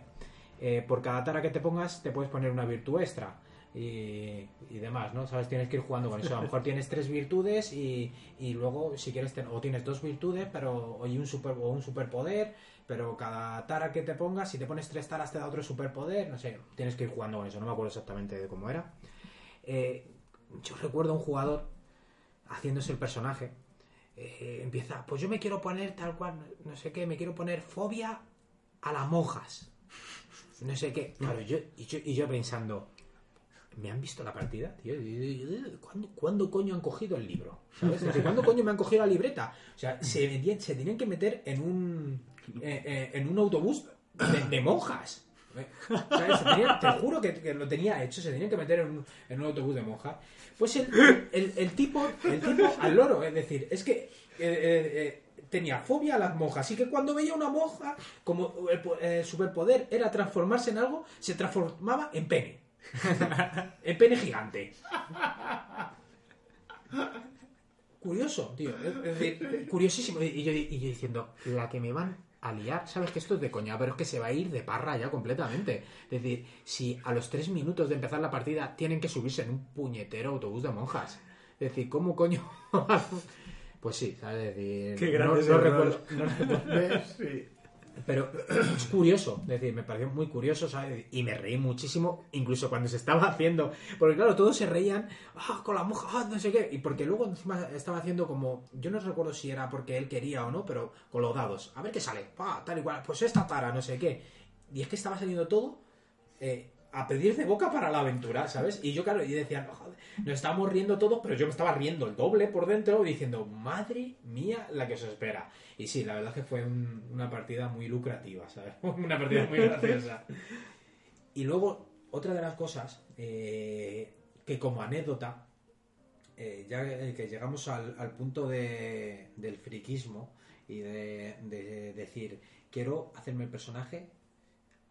Eh, por cada tara que te pongas te puedes poner una virtud extra y, demás, ¿no? Sabes, tienes que ir jugando con eso. A lo mejor tienes tres virtudes y, y luego si quieres ten- o tienes dos virtudes, pero o un super o un superpoder, pero cada tara que te pongas, si te pones tres taras te da otro superpoder, no sé, tienes que ir jugando con eso. No me acuerdo exactamente de cómo era. Yo recuerdo a un jugador haciéndose el personaje. eh, empieza, pues yo me quiero poner tal cual, no sé qué, me quiero poner fobia a las monjas. No sé qué. Claro, yo, y, yo, y yo pensando, ¿me han visto la partida? Tío? ¿Cuándo, coño han cogido el libro? ¿Sabes? ¿Cuándo coño me han cogido la libreta? O sea, se, tenían que meter en un, eh, eh, en un autobús de, de monjas. Te juro que, que lo tenía hecho, se tenían que meter en un, en un autobús de monjas. Pues el, el- el tipo, el tipo al loro, es decir, es que eh, eh, eh, tenía fobia a las monjas. Así que cuando veía una monja, como el, po- el superpoder era transformarse en algo, se transformaba en pene. en pene gigante. Curioso, tío. Es es decir, curiosísimo. Y yo, y yo diciendo, la que me van a liar, sabes que esto es de coña, pero es que se va a ir de parra ya completamente. Es decir, si a los tres minutos de empezar la partida tienen que subirse en un puñetero autobús de monjas. Es decir, ¿cómo coño? pues sí, ¿sabes? Es decir, Qué no, grandes no errores. recuerdo, no recuerdo- Sí. Pero es curioso, es decir, me pareció muy curioso, ¿sabes? Y me reí muchísimo, incluso cuando se estaba haciendo. Porque claro, todos se reían, ah, con la monja, ah, no sé qué. Y porque luego encima estaba haciendo como, yo no recuerdo si era porque él quería o no, pero con los dados. A ver qué sale, pa, tal y cual, pues esta tara, no sé qué. Y es que estaba saliendo todo eh, a pedir de boca para la aventura, ¿sabes? Y yo, claro, y decían, "No, joder, nos estábamos riendo todos, pero yo me estaba riendo el doble por dentro, diciendo, madre mía, la que os espera. Y sí, la verdad es que fue un- una partida muy lucrativa, ¿sabes? una partida muy graciosa. Y luego, otra de las cosas, eh, que como anécdota, eh, ya que llegamos al, al punto de- del friquismo y de, de decir, quiero hacerme el personaje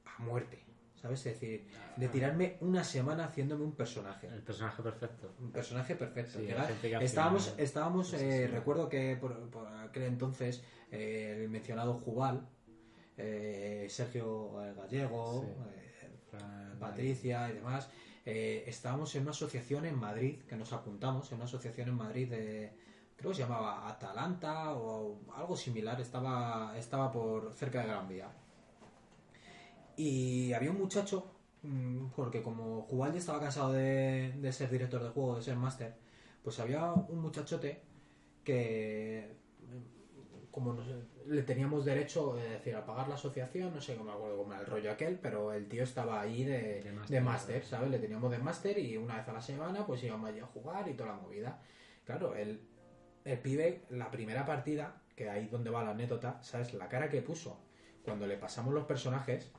a muerte, ¿sabes? Es decir, de tirarme una semana haciéndome un personaje. El personaje perfecto. Un personaje perfecto. Sí, estábamos, estábamos eh, recuerdo que por, por aquel entonces eh, el mencionado Jubal, eh, Sergio eh, Gallego, Sí. Patricia y demás, estábamos en una asociación en Madrid, que nos apuntamos, en una asociación en Madrid de, creo que se llamaba Atalanta o algo similar, estaba, estaba por cerca de Gran Vía. Y había un muchacho, mm, porque como Jubal ya estaba cansado de, de ser director de juego, de ser máster, pues había un muchachote que mm, como nos- le teníamos derecho es decir, a pagar la asociación, no sé cómo me acuerdo cómo era el rollo aquel, pero el tío estaba ahí de, De ¿no? ¿sabes? Le teníamos de máster y una vez a la semana pues íbamos allí a jugar y toda la movida. Claro, el, el pibe, la primera partida, que ahí donde va la anécdota, ¿sabes? La cara que puso cuando le pasamos los personajes,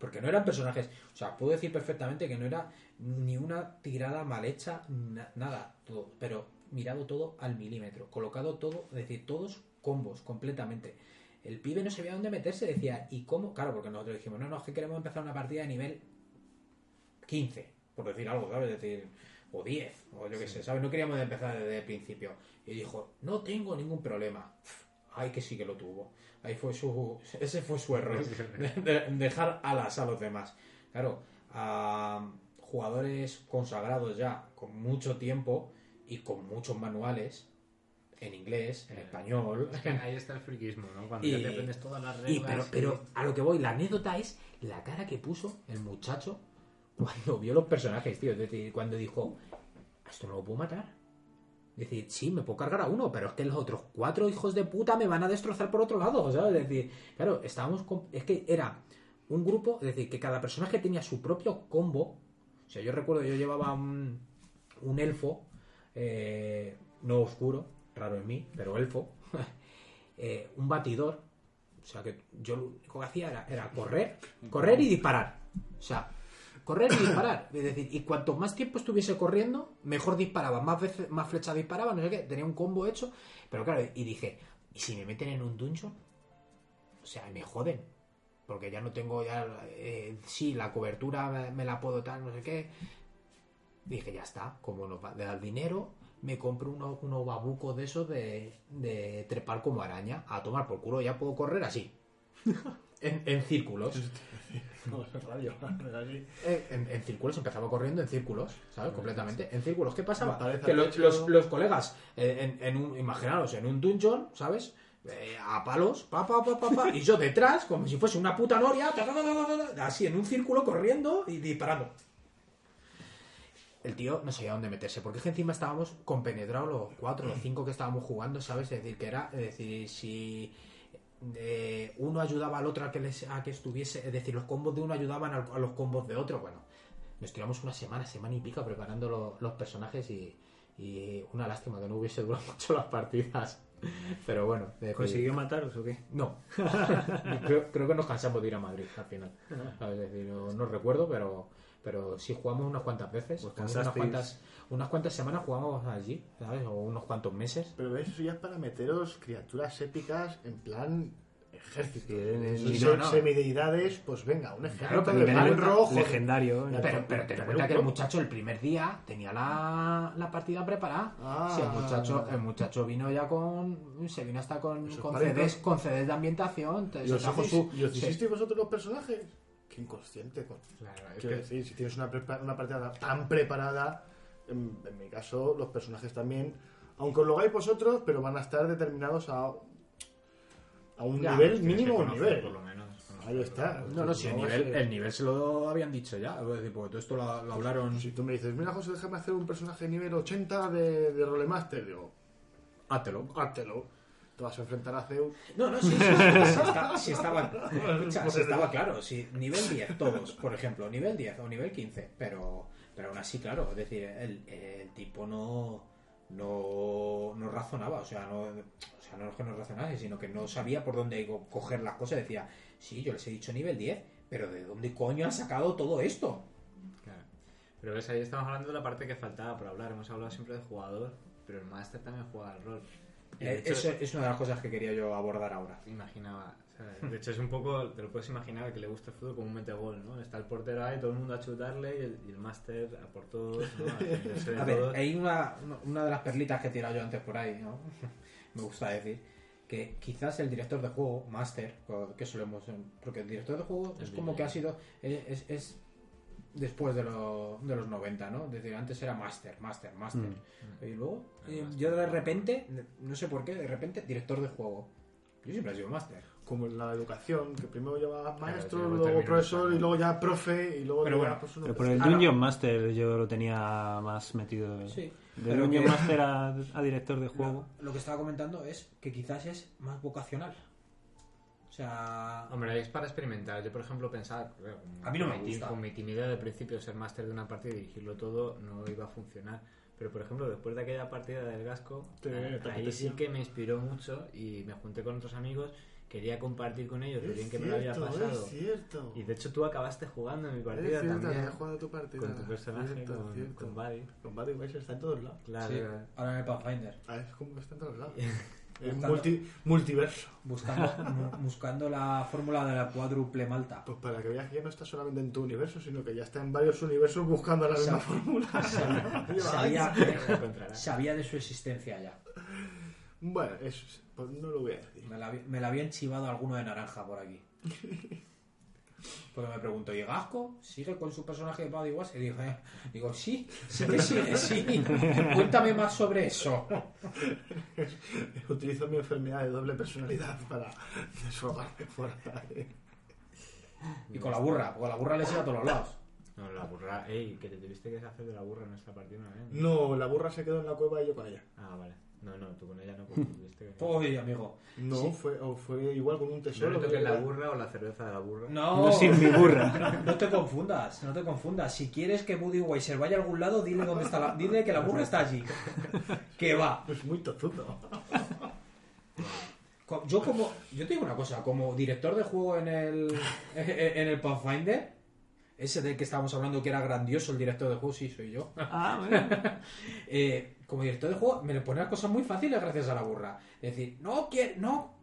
porque no eran personajes, o sea, puedo decir perfectamente que no era ni una tirada mal hecha, na- nada, todo, pero mirado todo al milímetro, colocado todo, es decir, todos combos completamente. El pibe no sabía dónde meterse, decía, ¿y cómo? Claro, porque nosotros dijimos, no, no, es que queremos empezar una partida de nivel 15, por decir algo, ¿sabes? Es decir, o 10, o yo qué sé, ¿sabes? No queríamos empezar desde el principio. Y dijo, no tengo ningún problema. Ay, que sí que lo tuvo. Ahí fue su. Ese fue su error. de- de dejar alas a los demás. Claro, a jugadores consagrados ya, con mucho tiempo y con muchos manuales, en inglés, en español. Es que ahí está el friquismo, ¿no? Cuando Y- ya te aprendes todas las reglas. Y pero, pero a lo que voy, la anécdota es la cara que puso el muchacho cuando vio los personajes, tío. Es decir, cuando dijo, esto no lo puedo matar. Decir, sí, me puedo cargar a uno, pero es que los otros cuatro hijos de puta me van a destrozar por otro lado, ¿sabes? Es decir, claro, estábamos con... Es que era un grupo, es decir, que cada personaje tenía su propio combo. O sea, yo recuerdo, yo llevaba un, un elfo eh, no oscuro, raro en mí, pero elfo, eh, un batidor. O sea que yo lo único que hacía era, era correr, correr y disparar. O sea, correr y disparar. Es decir, y cuanto más tiempo estuviese corriendo, mejor disparaba, más veces, más flechas disparaba, no sé qué, tenía un combo hecho. Pero claro, y dije, ¿y si me meten en un dungeon? O sea, me joden. Porque ya no tengo ya. eh, sí, la cobertura me, la puedo tal, no sé qué. Dije, ya está, como nos va a dar dinero, me compro uno- unos babucos de esos de, de trepar como araña. A tomar por culo, ya puedo correr así. en, en círculos. Radio. En, en círculos, empezaba corriendo en círculos, ¿sabes? Completamente. En círculos. ¿Qué pasaba? Que los, los- los colegas, eh, en, en un, imaginaros, en un dungeon, ¿sabes? Eh, a palos, pa, pa, pa, pa, pa, y yo detrás, como si fuese una puta noria, ta, ta, ta, así en un círculo corriendo y disparando. El tío no sabía dónde meterse, porque es que encima estábamos compenetrados los cuatro, los cinco que estábamos jugando, ¿sabes? Es decir, que era, es decir, si eh, uno ayudaba al otro a que, les- a que estuviese, es decir, los combos de uno ayudaban a, los combos de otro, bueno, nos tiramos una semana, semana y pico preparando lo- los personajes y, y una lástima que no hubiese durado mucho las partidas. Pero bueno, ¿Consiguió mataros o qué? no. creo, creo que nos cansamos de ir a Madrid al final. ¿sabes? Es decir, no, no recuerdo, pero pero sí jugamos unas cuantas veces. Pues unas cuantas, unas cuantas semanas jugamos allí, ¿sabes? O unos cuantos meses. Pero eso ya es para meteros criaturas épicas en plan ejército. Sí, no, no. semideidades, pues venga, un ejército pero de mal rojo. Legendario. Ya, Pero, pero ten en Pero cuenta que el muchacho el primer día tenía la, la partida preparada. Ah. Sí, el muchacho, el muchacho vino ya con. Se vino hasta con, con, CDs, con CDs de ambientación. te- ¿Y os, hicisteis vosotros los personajes? Qué inconsciente. Con... Claro, es Quiero que decir, si tienes una, prepa- una partida tan preparada, en, en mi caso, los personajes también, aunque os lo hagáis vosotros, pero van a estar determinados a, a un Ya, nivel, mínimo un conocer, nivel. Por lo menos. conocer. Ahí está. No, no, si el nivel, ser- el nivel se lo habían dicho ya. Es decir, porque todo esto lo, lo hablaron. Si tú me dices, mira José, déjame hacer un personaje nivel 80 de, de Rolemaster, digo, Hátelo. háztelo. Te vas a enfrentar a Zeus. No, no, sí, sí, sí, sí, está- sí estaba, escucha, sí estaba claro. Sí, nivel 10, todos, por ejemplo, nivel 10 o nivel 15. Pero, pero aún así, claro, es decir, el, el tipo no, no, no razonaba. O sea, no, o sea, no es que no razonase, sino que no sabía por dónde co- coger las cosas. Decía, sí, yo les he dicho nivel 10, pero ¿de dónde coño han sacado todo esto? Claro. Pero ves, ahí estamos hablando de la parte que faltaba por hablar. Hemos hablado siempre del jugador, pero el máster también juega al rol. Eh, Eso es una de las cosas que quería yo abordar ahora. imaginaba. De hecho, es un poco, te lo puedes imaginar, que le gusta el fútbol como un metegol, ¿no? Está el portero ahí, todo el mundo a chutarle y el, y el máster a por todos, ¿no? A ver, todos. hay una, una de las perlitas que he tirado yo antes por ahí, ¿no? Me gusta decir que quizás el director de juego, Master, o que solemos. Porque el director de juego es como que ha sido. Es, es- es después de, lo- de los 90, ¿no? Es decir, antes era Master, Master, Master. Mm. Y luego, eh, yo de repente, no sé por qué, de repente, director de juego. Yo siempre he sido Master. Como en la educación, que primero llevas maestro, luego profesor y luego ya profe y luego Pero bueno, pues, uno Pero que por el Ah, no. Dungeon Master yo lo tenía más metido. Sí. De pero Dungeon que- Master a, a director de juego. Lo que estaba comentando es que quizás es más vocacional. Sea. Hombre, es para experimentar. Yo, por ejemplo, pensaba. A mí no me gusta. Con mi timidez de principio, ser máster de una partida y dirigirlo todo no iba a funcionar. Pero, por ejemplo, después de aquella partida del Gasco, te ahí sí que me inspiró mucho y me junté con otros amigos. Quería compartir con ellos lo Es bien que me lo había pasado. Es cierto. Y de hecho, tú acabaste jugando en mi Es partida cierto, también. jugado tu partida. Con tu personaje, Cierto, con, cierto. con Buddy. Con Buddy Weiser está en todos lados. Claro. Sí, ahora en el Pathfinder. Ah, es como que está en todos lados. Buscando- multi- multiverso. Buscando, buscando la fórmula de la cuádruple malta. Pues para que veas que ya no está solamente en tu universo, sino que ya está en varios universos buscando la misma fórmula. Sabía, sabía de su existencia ya. Bueno, eso es- pues no lo voy a decir. Me la, me la habían chivado alguno de naranja por aquí. Porque me pregunto, ¿y Gasco sigue con su personaje de Buddy Watts? Y dije, digo, sí, sí que sigue, sí. Cuéntame más sobre eso. Utilizo mi enfermedad de doble personalidad para desfogarme fuera. Y con la burra, porque la burra le sigue a todos los lados. No, la burra. Ey, que te tuviste que hacer de la burra en esta partida vez. No, la burra se quedó en la cueva y yo con ella. Ah, vale. No, no, tú con ella no confundiste. Uy, amigo. No, Sí. fue, o fue igual con un ¿No tesoro. le toques la burra o la cerveza de la burra? No, No sin mi burra. No te confundas, no te confundas. Si quieres que Buddy Weiser vaya a algún lado, dile dónde está la, dile que la burra está allí. Que va. Es muy tozudo. Yo como, yo te digo una cosa, como director de juego en el en el Pathfinder, ese del que estábamos hablando que era grandioso el director de juego, sí, soy yo. Ah, bueno. Eh, como director de juego me le pone las cosas muy fáciles gracias a la burra. Es decir, no quiero, no,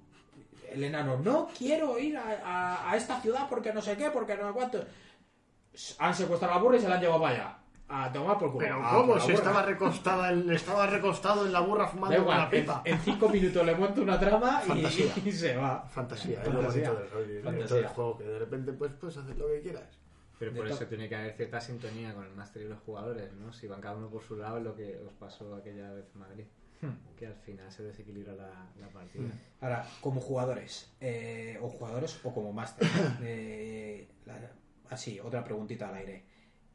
el enano, no quiero ir a, a- a esta ciudad porque no sé qué, porque no sé cuánto. Han secuestrado a la burra y se la han llevado para allá. A tomar por culo. Pero Ah, ¿cómo? Si estaba recostada en, estaba recostado en la burra fumando con igual, la en, pipa. en cinco minutos le monto una trama y, se va. Fantasía, es lo Fantasía. bonito del rol y del Fantasía. director de juego, que de repente pues puedes hacer lo que quieras. Pero por eso tiene que haber cierta sintonía con el máster y los jugadores, ¿no? Si van cada uno por su lado, es lo que os pasó aquella vez en Madrid. Hmm. Que al final se desequilibra la, la partida. Ahora, como jugadores, eh, o jugadores o como máster, eh, así, otra preguntita al aire.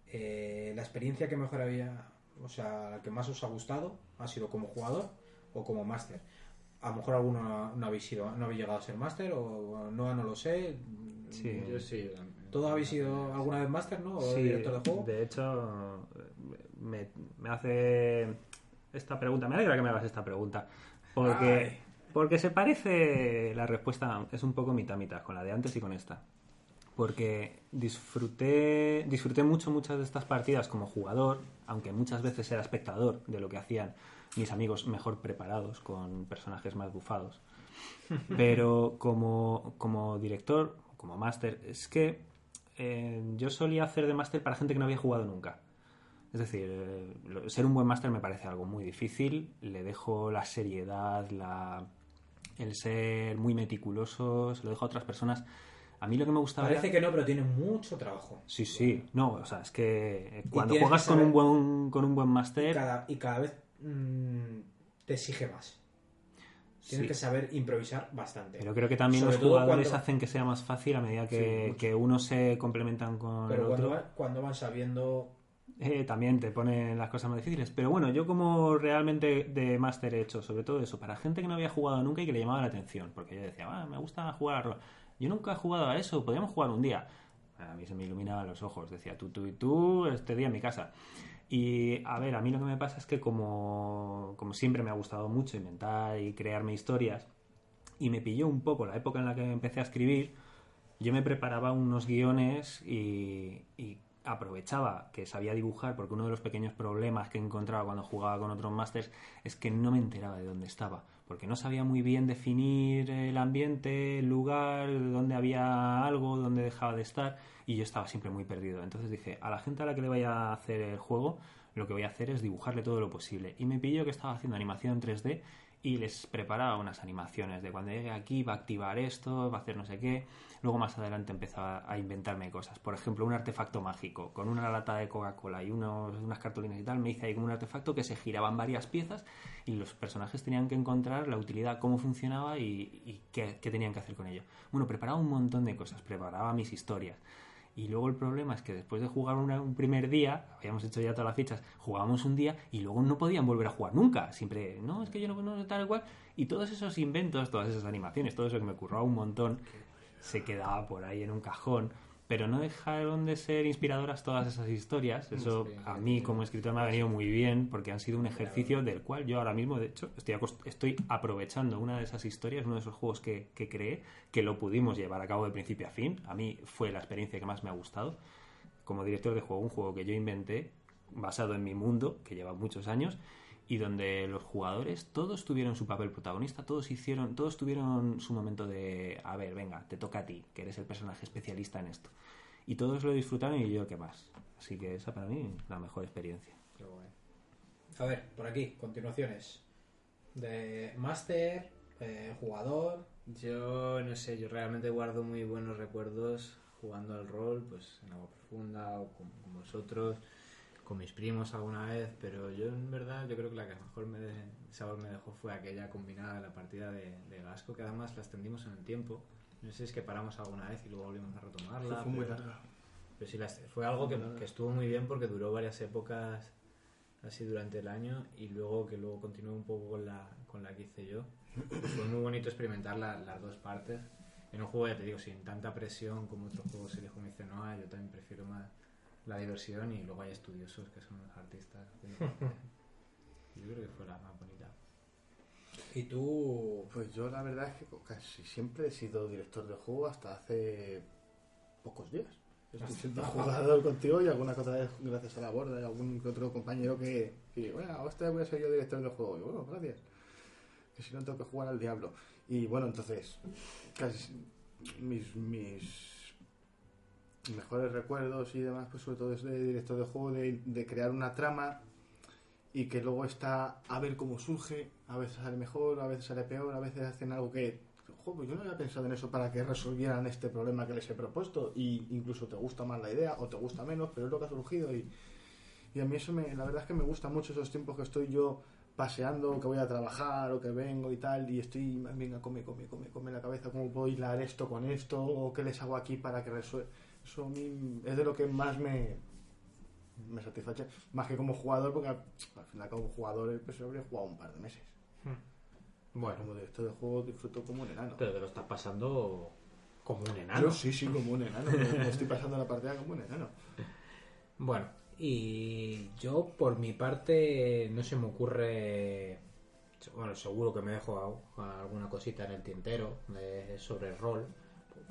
Eh, ¿La experiencia que mejor había, o sea, la que más os ha gustado, ha sido como jugador o como máster? A lo mejor alguno no, no habéis sido, no habéis llegado a ser máster o no, no lo sé. Sí. Yo sí. ¿Todos habéis sido alguna vez máster, no? ¿O Sí, director de juego? de hecho, me, me hace esta pregunta. Me alegra que me hagas esta pregunta. Porque, Ay. porque se parece la respuesta, es un poco mitad mitad con la de antes y con esta. Porque disfruté, disfruté mucho muchas de estas partidas como jugador, aunque muchas veces era espectador de lo que hacían mis amigos mejor preparados, con personajes más bufados. Pero como, como director, como máster, es que eh, yo solía hacer de máster para gente que no había jugado nunca. Es decir, eh, ser un buen máster me parece algo muy difícil. Le dejo la seriedad, la, el ser muy meticuloso, se lo dejo a otras personas. A mí lo que me gustaba Parece era... que no, pero tiene mucho trabajo. Sí, sí. No, o sea, es que eh, cuando juegas que con un buen, con un buen máster... cada, y cada vez mm, te exige más. Tienes sí. que saber improvisar bastante. Pero creo que también Sobre los jugadores cuando- hacen que sea más fácil a medida Sí, que, mucho. que unos se complementan con Pero el cuando, otro. van, cuando van sabiendo eh, también te ponen las cosas más difíciles. Pero bueno, yo como realmente de máster he hecho, sobre todo eso, para gente que no había jugado nunca y que le llamaba la atención, porque yo decía, ah, me gusta jugar a rol. Yo nunca he jugado a eso, podríamos jugar un día. A mí se me iluminaban los ojos, decía, tú, tú y tú, este día en mi casa. Y a ver, a mí lo que me pasa es que como, como siempre me ha gustado mucho inventar y crearme historias, y me pilló un poco la época en la que empecé a escribir, yo me preparaba unos guiones y, y aprovechaba que sabía dibujar, porque uno de los pequeños problemas que encontraba cuando jugaba con otros masters es que no me enteraba de dónde estaba, porque no sabía muy bien definir el ambiente, el lugar, dónde había algo, dónde dejaba de estar, y yo estaba siempre muy perdido. Entonces dije, a la gente a la que le vaya a hacer el juego, lo que voy a hacer es dibujarle todo lo posible. Y me pilló que estaba haciendo animación en 3D y les preparaba unas animaciones de cuando llegue aquí va a activar esto, va a hacer no sé qué. Luego más adelante empezaba a inventarme cosas. Por ejemplo, un artefacto mágico con una lata de Coca-Cola y unos, unas cartulinas y tal. Me hice ahí como un artefacto que se giraban varias piezas y los personajes tenían que encontrar la utilidad, cómo funcionaba y, qué, qué tenían que hacer con ello. Bueno, preparaba un montón de cosas, preparaba mis historias. Y luego el problema es que después de jugar un primer día, habíamos hecho ya todas las fichas, jugábamos un día y luego no podían volver a jugar nunca. Siempre, no, es que yo no, no tal cual. Y todos esos inventos, todas esas animaciones, todo eso que me curraba un montón, se quedaba por ahí en un cajón. Pero no dejaron de ser inspiradoras todas esas historias. Eso Sí, a mí como escritor me ha venido muy bien porque han sido un ejercicio del cual yo ahora mismo, de hecho, estoy, estoy aprovechando una de esas historias, uno de esos juegos que, que creé, que lo pudimos llevar a cabo de principio a fin. A mí fue la experiencia que más me ha gustado. Como director de juego, un juego que yo inventé basado en mi mundo, que lleva muchos años, y donde los jugadores todos tuvieron su papel protagonista, todos hicieron, todos tuvieron su momento de, a ver, venga, te toca a ti, que eres el personaje especialista en esto. Y todos lo disfrutaron y yo qué más. Así que esa para mí la mejor experiencia. Qué. A ver, por aquí, continuaciones. De máster, eh, jugador. Yo no sé, yo realmente guardo muy buenos recuerdos jugando al rol, pues en Agua Profunda o con, con vosotros, con mis primos alguna vez, pero yo en verdad yo creo que la que mejor me de- sabor me dejó fue aquella combinada de la partida de, de Gasco, que además la extendimos en el tiempo. No sé si es que paramos alguna vez y luego volvimos a retomarla. Fue muy larga. pero sí, fue algo que, que estuvo muy bien porque duró varias épocas así durante el año y luego que luego continué un poco con la, con la que hice yo. Fue muy bonito experimentar la- las dos partes. En un juego, ya te digo, sin tanta presión como otros juegos series como dice Noah, yo también prefiero más la diversión y luego hay estudiosos que son los artistas. Yo creo que fue la más bonita. Y tú, Pues yo la verdad es que casi siempre he sido director de juego hasta hace pocos días. Estoy siendo jugador contigo y alguna otra vez gracias a la borda y algún otro compañero que, que bueno, esta vez voy a ser yo director de juego. Y bueno, gracias. Que si no tengo que jugar al diablo. Y bueno, entonces, casi mis, mis mejores recuerdos y demás, pues sobre todo es de director de juego, de, de crear una trama y que luego está a ver cómo surge, a veces sale mejor, a veces sale peor, a veces hacen algo que, "Jo, pues yo no había pensado en eso para que resolvieran este problema que les he propuesto y incluso te gusta más la idea o te gusta menos, pero es lo que ha surgido y, y a mí eso me, la verdad es que me gusta mucho esos tiempos que estoy yo paseando, que voy a trabajar o que vengo y tal y estoy, venga, come, come, come, come la cabeza, cómo puedo hilar esto con esto o qué les hago aquí para que resuelva. Eso a mí es de lo que más me, me satisface, más que como jugador, porque al al final como jugador pues habría jugado un par de meses. bueno, Como director de juego disfruto como un enano. Pero te lo estás pasando como un Yo enano. sí, sí, como un enano. me- estoy pasando la partida como un enano. bueno, y yo por mi parte no se me ocurre, bueno, seguro que me dejo a- alguna cosita en el tintero de- sobre el rol,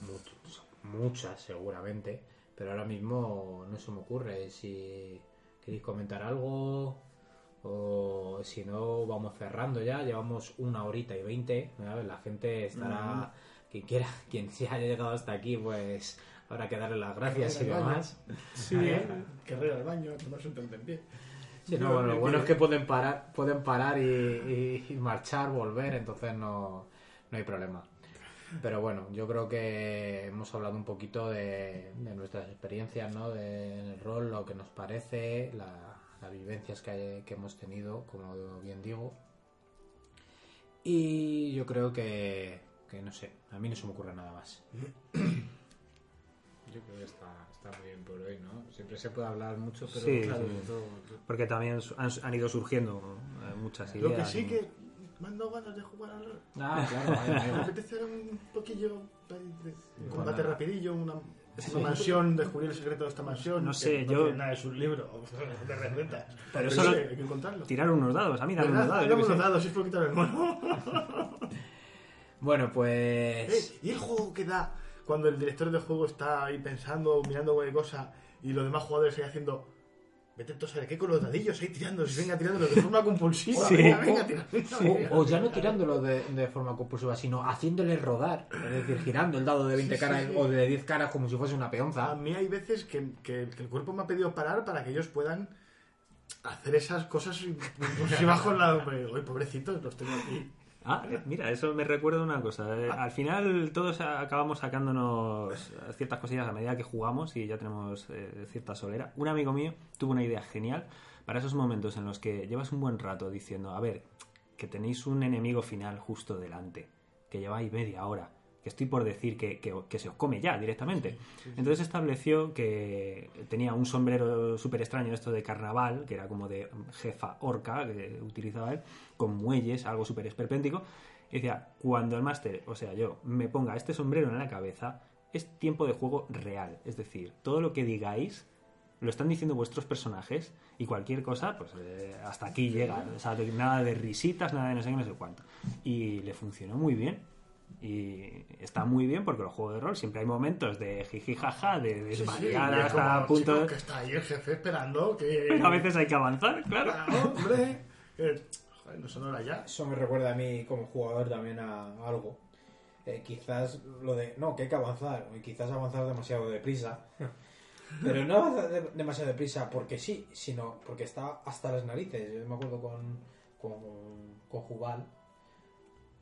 muchas, muchas seguramente, pero ahora mismo no se me ocurre. Si queréis comentar algo o si no vamos cerrando ya, llevamos una horita y veinte, la gente estará, quien quiera, quien se haya llegado hasta aquí, pues habrá que darle las gracias y demás. Sí, ¿Eh? que ir al baño, tomarse un tentempié. Sí, no, bueno, lo bueno es que pueden parar, pueden parar y, y- y marchar, volver, entonces no, no hay problema. Pero bueno, yo creo que hemos hablado un poquito de, de nuestras experiencias, ¿no? del rol, lo que nos parece, la- las vivencias que, hay- que hemos tenido, como bien digo. Y yo creo que, que, no sé, a mí no se me ocurre nada más. Yo creo que está, está muy bien por hoy, ¿no? Siempre se puede hablar mucho, pero Sí, claro, sí. todo- Porque también han, han ido surgiendo eh, muchas ideas. Lo que sí y- que me han dado ganas de jugar al rol. Ah, claro, Me apetece un poquillo de combate rapidillo, una, una mansión, descubrir el secreto de esta mansión. No sé, no yo- tiene nada, es un libro de recetas. Pero, eso hay que contarlo. Tirar unos dados, a mí ¿Verdad? unos dados. qué unos dados, si es por quitar el mono. Bueno, pues... Eh, y el juego que da cuando el director de juego está ahí pensando, mirando cualquier cosa y los demás jugadores ahí haciendo. Vete a saber qué con los dadillos ahí tirándolos, venga tirándolos de forma compulsiva. Sí. Venga, venga, O, venga. o ya no tirándolo de, de forma compulsiva, sino haciéndole rodar. Es decir, girando el dado de 20 Sí, sí, caras sí. o de 10 caras como si fuese una A peonza. mí hay veces que, que- que el cuerpo me ha pedido parar para que ellos puedan hacer esas cosas impulsivas con la. Oye, pobrecitos, los tengo aquí. Ah, mira, eso me recuerda una cosa. eh, Al final todos acabamos sacándonos ciertas cosillas a medida que jugamos y ya tenemos eh, cierta solera. Un amigo mío tuvo una idea genial para esos momentos en los que llevas un buen rato diciendo, a ver, que tenéis un enemigo final justo delante, que lleváis media hora, que estoy por decir que, que- que se os come ya directamente. Entonces estableció que tenía un sombrero súper extraño, esto de carnaval, que era como de jefa orca, que utilizaba él, con muelles, algo súper esperpéntico. Y decía, cuando el máster, o sea, yo, me ponga este sombrero en la cabeza, es tiempo de juego real. Es decir, todo lo que digáis lo están diciendo vuestros personajes y cualquier cosa, pues eh, hasta aquí llega. O sea, nada de risitas, nada de no sé qué, no sé cuánto. Y le funcionó muy bien. Y está muy bien porque los juegos de rol siempre hay momentos de jiji jaja, de Sí, sí, desvariar y es hasta como, punto de... que está ahí el jefe esperando que. Pero a veces hay que avanzar, claro. Claro, hombre. Joder, no son horas ya. Eso me recuerda a mí como jugador también a algo. Eh, quizás lo de, no, que hay que avanzar, y quizás avanzar demasiado deprisa. Pero no avanzar de- demasiado deprisa porque sí, sino porque está hasta las narices. Yo me acuerdo con, con, con Jubal,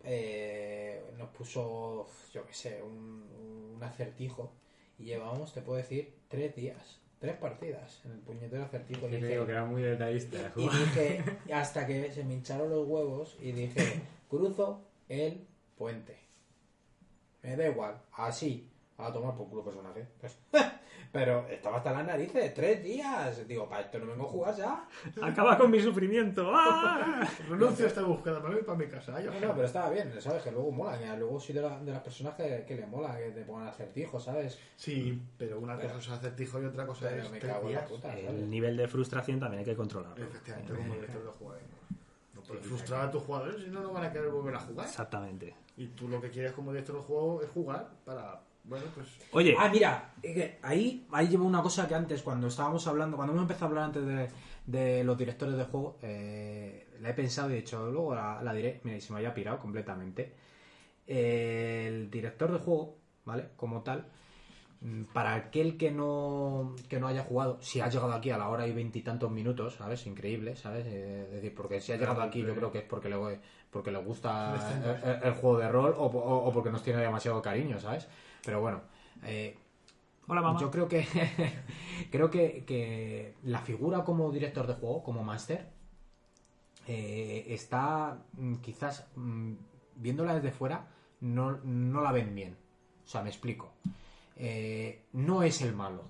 eh, nos puso, yo qué sé, un, un acertijo y llevábamos, te puedo decir, tres días, tres partidas en el puñetero acertijo. Y dije, digo que era muy detallista. y dije, hasta que se me hincharon los huevos y dije, cruzo el puente. Me da igual, así, a tomar por culo personaje. Pues, Pero estaba hasta las narices, tres días. Digo, para esto no vengo a jugar ya. Acaba con mi sufrimiento. ¡Ah! Renuncio a esta búsqueda, me voy para mi casa. Ay, No, pero estaba bien, ¿sabes? Que luego mola. que luego soy de, la- de las personas que, que le mola que te pongan acertijos, ¿sabes? Sí, pero una Pero- cosa es acertijo y otra cosa es me cago en la puta, ¿sabes? El nivel de frustración también hay que controlarlo. Efectivamente, como director de jugadores. No puedes frustrar a tus jugadores si no, no van a querer volver a jugar. Exactamente. Y tú lo que quieres como director de juego es jugar para, bueno, pues... Oye, Ah, mira, ahí, ahí llevo una cosa que antes, cuando estábamos hablando, cuando hemos empezado a hablar antes de, de los directores de juego, eh, la he pensado y de hecho luego la, la diré, mira, y se me había pirado completamente. Eh, el director de juego, ¿vale? Como tal, mm, para aquel que no, que no haya jugado, si ha llegado aquí a la hora y veintitantos minutos, ¿sabes? Increíble, ¿sabes? Eh, es decir, porque si ha llegado aquí yo creo que es porque le, porque le gusta el, el- el juego de rol o, o- o porque nos tiene demasiado cariño, ¿sabes? Pero bueno, eh, hola mamá. yo creo que creo que, que la figura como director de juego, como máster, eh, está mm, quizás mm, viéndola desde fuera, no, no la ven bien. O sea, me explico. Eh, no es el malo.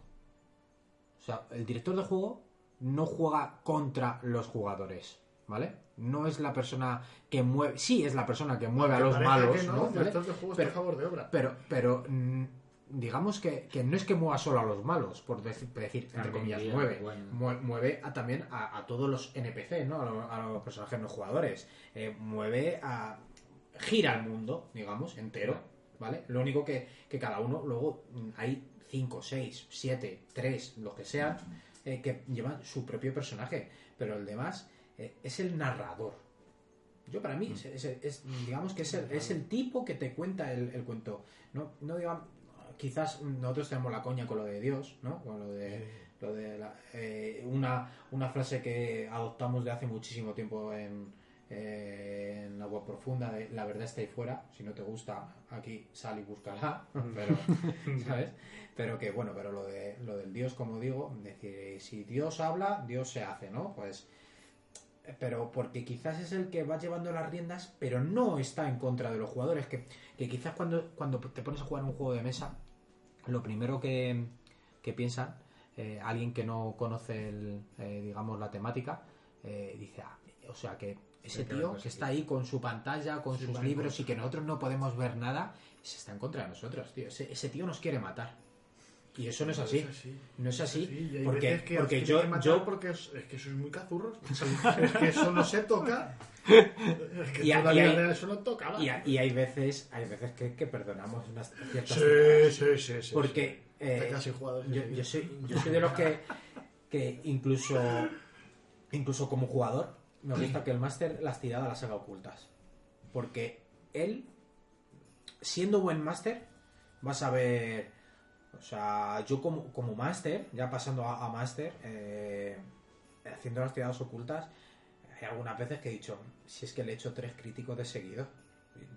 O sea, el director de juego no juega contra los jugadores, ¿vale? No es la persona que mueve. Sí, es la persona que mueve a los malos, que no, Pero- a favor de obra. pero, pero mm, digamos que, que no es que mueva solo a los malos, por decir, por decir entre También comillas, mueve. bueno. Mueve a, también a, a todos los NPC, ¿no? A, lo- a los personajes no jugadores. Eh, mueve a. gira el mundo, digamos, entero, ¿vale? Lo único que, que cada uno, luego mm, hay 5, 6, 7, 3, los que sean, eh, que llevan su propio personaje. Pero el demás eh, es el narrador. Yo para mí, es, es- es- digamos que es el, es el tipo que te cuenta el, el cuento. No, no digamos, quizás nosotros tenemos la coña con lo de Dios, ¿no? Con lo de, lo de la- eh, una, una frase que adoptamos de hace muchísimo tiempo en, eh, en Agua Profunda, de la verdad está ahí fuera, si no te gusta, aquí sal y búscala, pero, ¿sabes? Pero que bueno, pero lo, de, lo del Dios, como digo, decir, si Dios habla, Dios se hace, ¿no? Pues pero porque quizás es el que va llevando las riendas, pero no está en contra de los jugadores. Que, que quizás cuando, cuando te pones a jugar un juego de mesa, lo primero que, que piensan, eh, alguien que no conoce, el, eh, digamos, la temática, eh, dice, ah, o sea, que ese tío que está ahí con su pantalla, con Sí, sus libros y que nosotros no podemos ver nada, se está en contra de nosotros, tío. Ese, ese tío nos quiere matar. Y eso no es así. No es así. Sí, y hay porque que porque yo, yo porque es, es que sois muy cazurros. es que eso no se toca. Es que Y a- y hay- eso no tocaba. y, hay- y hay veces hay veces que, que perdonamos unas ciertas Sí, sí, sí, sí. porque sí. eh, casi yo, sí. yo soy yo soy de los que que incluso incluso como jugador me gusta que el máster las tiradas las haga ocultas porque él siendo buen máster vas a ver o sea yo como, como máster ya pasando a, a máster eh, haciendo las tiradas ocultas hay algunas veces que he dicho si es que le he hecho tres críticos de seguido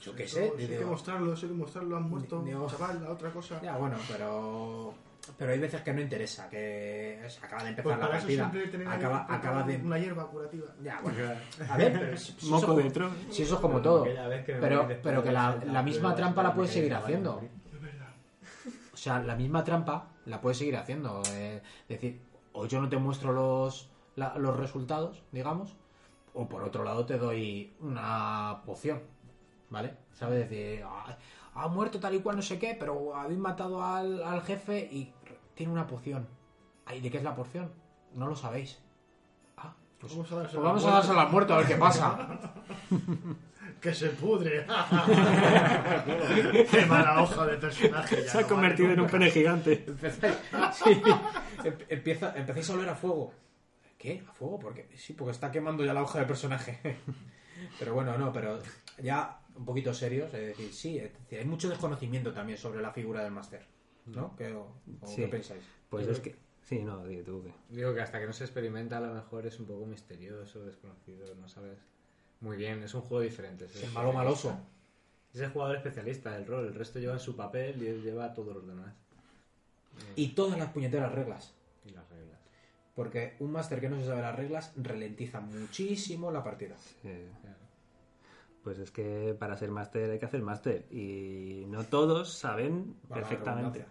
yo qué sé eso hay que mostrarlo, eso hay que mostrarlo. Han muerto, Digo- chaval, la otra cosa. ya, bueno, pero. Pero hay veces que no interesa, que se acaba de empezar Pues la partida. Acaba, de. una hierba curativa. Ya, bueno. A ver, pero si, si Moco eso, de tron. si eso es como todo. Pero, que la, misma trampa la puedes seguir haciendo. O sea, la misma trampa la puedes seguir haciendo. eh, Es decir, o yo no te muestro los, la- los resultados, digamos, o por otro lado te doy una poción, ¿vale? ¿Sabes? Decir, "Ah, ha muerto tal y cual, no sé qué, pero habéis matado al, al jefe y tiene una poción. Ay, ¿de qué es la poción? No lo sabéis. Ah, pues, Vamos a dársela pues al muerto a ver qué pasa. Que se pudre. Qué mala hoja de personaje. ya Se ha no convertido vale en un pene gigante. Empezáis, sí, em- empieza, empezáis a oler a fuego. ¿Qué? ¿A fuego? Porque sí, porque está quemando ya la hoja del personaje. Pero bueno, no, pero ya un poquito serios, es decir, sí, es decir, hay mucho desconocimiento también sobre la figura del máster, ¿no? ¿Qué, o- o Sí. qué pensáis? Pues es que. Sí, no, di tú que. Digo que hasta que no se experimenta a lo mejor es un poco misterioso, desconocido, no sabes muy bien. Es un juego diferente. Es el malo maloso. Es el jugador especialista del rol, el resto lleva su papel y él lleva a todos los demás. Y todas las puñeteras reglas. Y las reglas. Porque un máster que no se sabe las reglas ralentiza muchísimo la partida. Claro. Pues es que para ser máster hay que hacer máster. Y no todos saben perfectamente.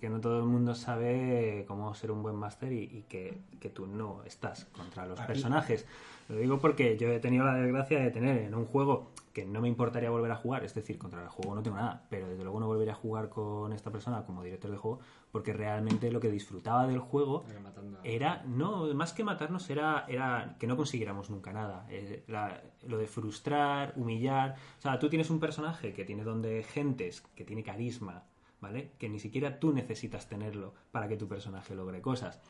Que no todo el mundo sabe cómo ser un buen máster y, y que, que tú no estás contra los Aquí- personajes. Lo digo porque yo he tenido la desgracia de tener en un juego que no me importaría volver a jugar, es decir, contra el juego no tengo nada, pero desde luego no volvería a jugar con esta persona como director de juego porque realmente lo que disfrutaba del juego Era era, no, más que matarnos era, era que no consiguiéramos nunca nada. Eh, la- lo de frustrar, humillar. O sea, tú tienes un personaje que tiene don de gentes, que tiene carisma, ¿vale? Que ni siquiera tú necesitas tenerlo para que tu personaje logre cosas.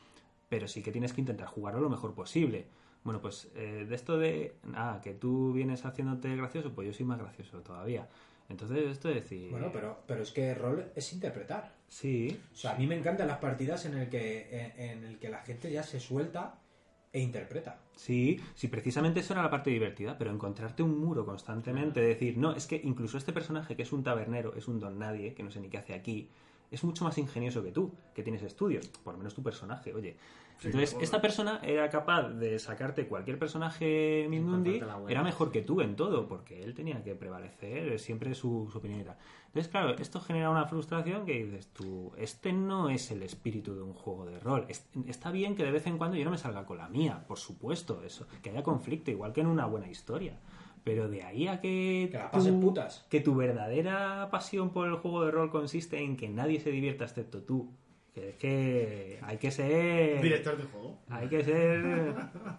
Pero sí que tienes que intentar jugarlo lo mejor posible. Bueno, pues eh, de esto de, ah, que tú vienes haciéndote gracioso, pues yo soy más gracioso todavía. Entonces, esto es decir... Bueno, pero, pero es que rol es interpretar. Sí, O sea, a mí me encantan las partidas en el que, en, en el que la gente ya se suelta e interpreta. Sí, sí, precisamente eso era la parte divertida, pero encontrarte un muro constantemente, decir, no, es que incluso este personaje que es un tabernero, es un don nadie, que no sé ni qué hace aquí, es mucho más ingenioso que tú, que tienes estudios, por lo menos tu personaje, oye. Entonces, bueno. esta persona era capaz de sacarte cualquier personaje Mindundi, era mejor que tú en todo, porque él tenía que prevalecer siempre su, su opinión y tal. Entonces, claro, esto genera una frustración que dices tú, este no es el espíritu de un juego de rol. Es- Está bien que de vez en cuando yo no me salga con la mía, por supuesto, eso, que haya conflicto, igual que en una buena historia. Pero de ahí a que, Que la tú- pasen putas. que tu verdadera pasión por el juego de rol consiste en que nadie se divierta excepto tú. Que es que hay que ser... Director de juego. Hay que ser...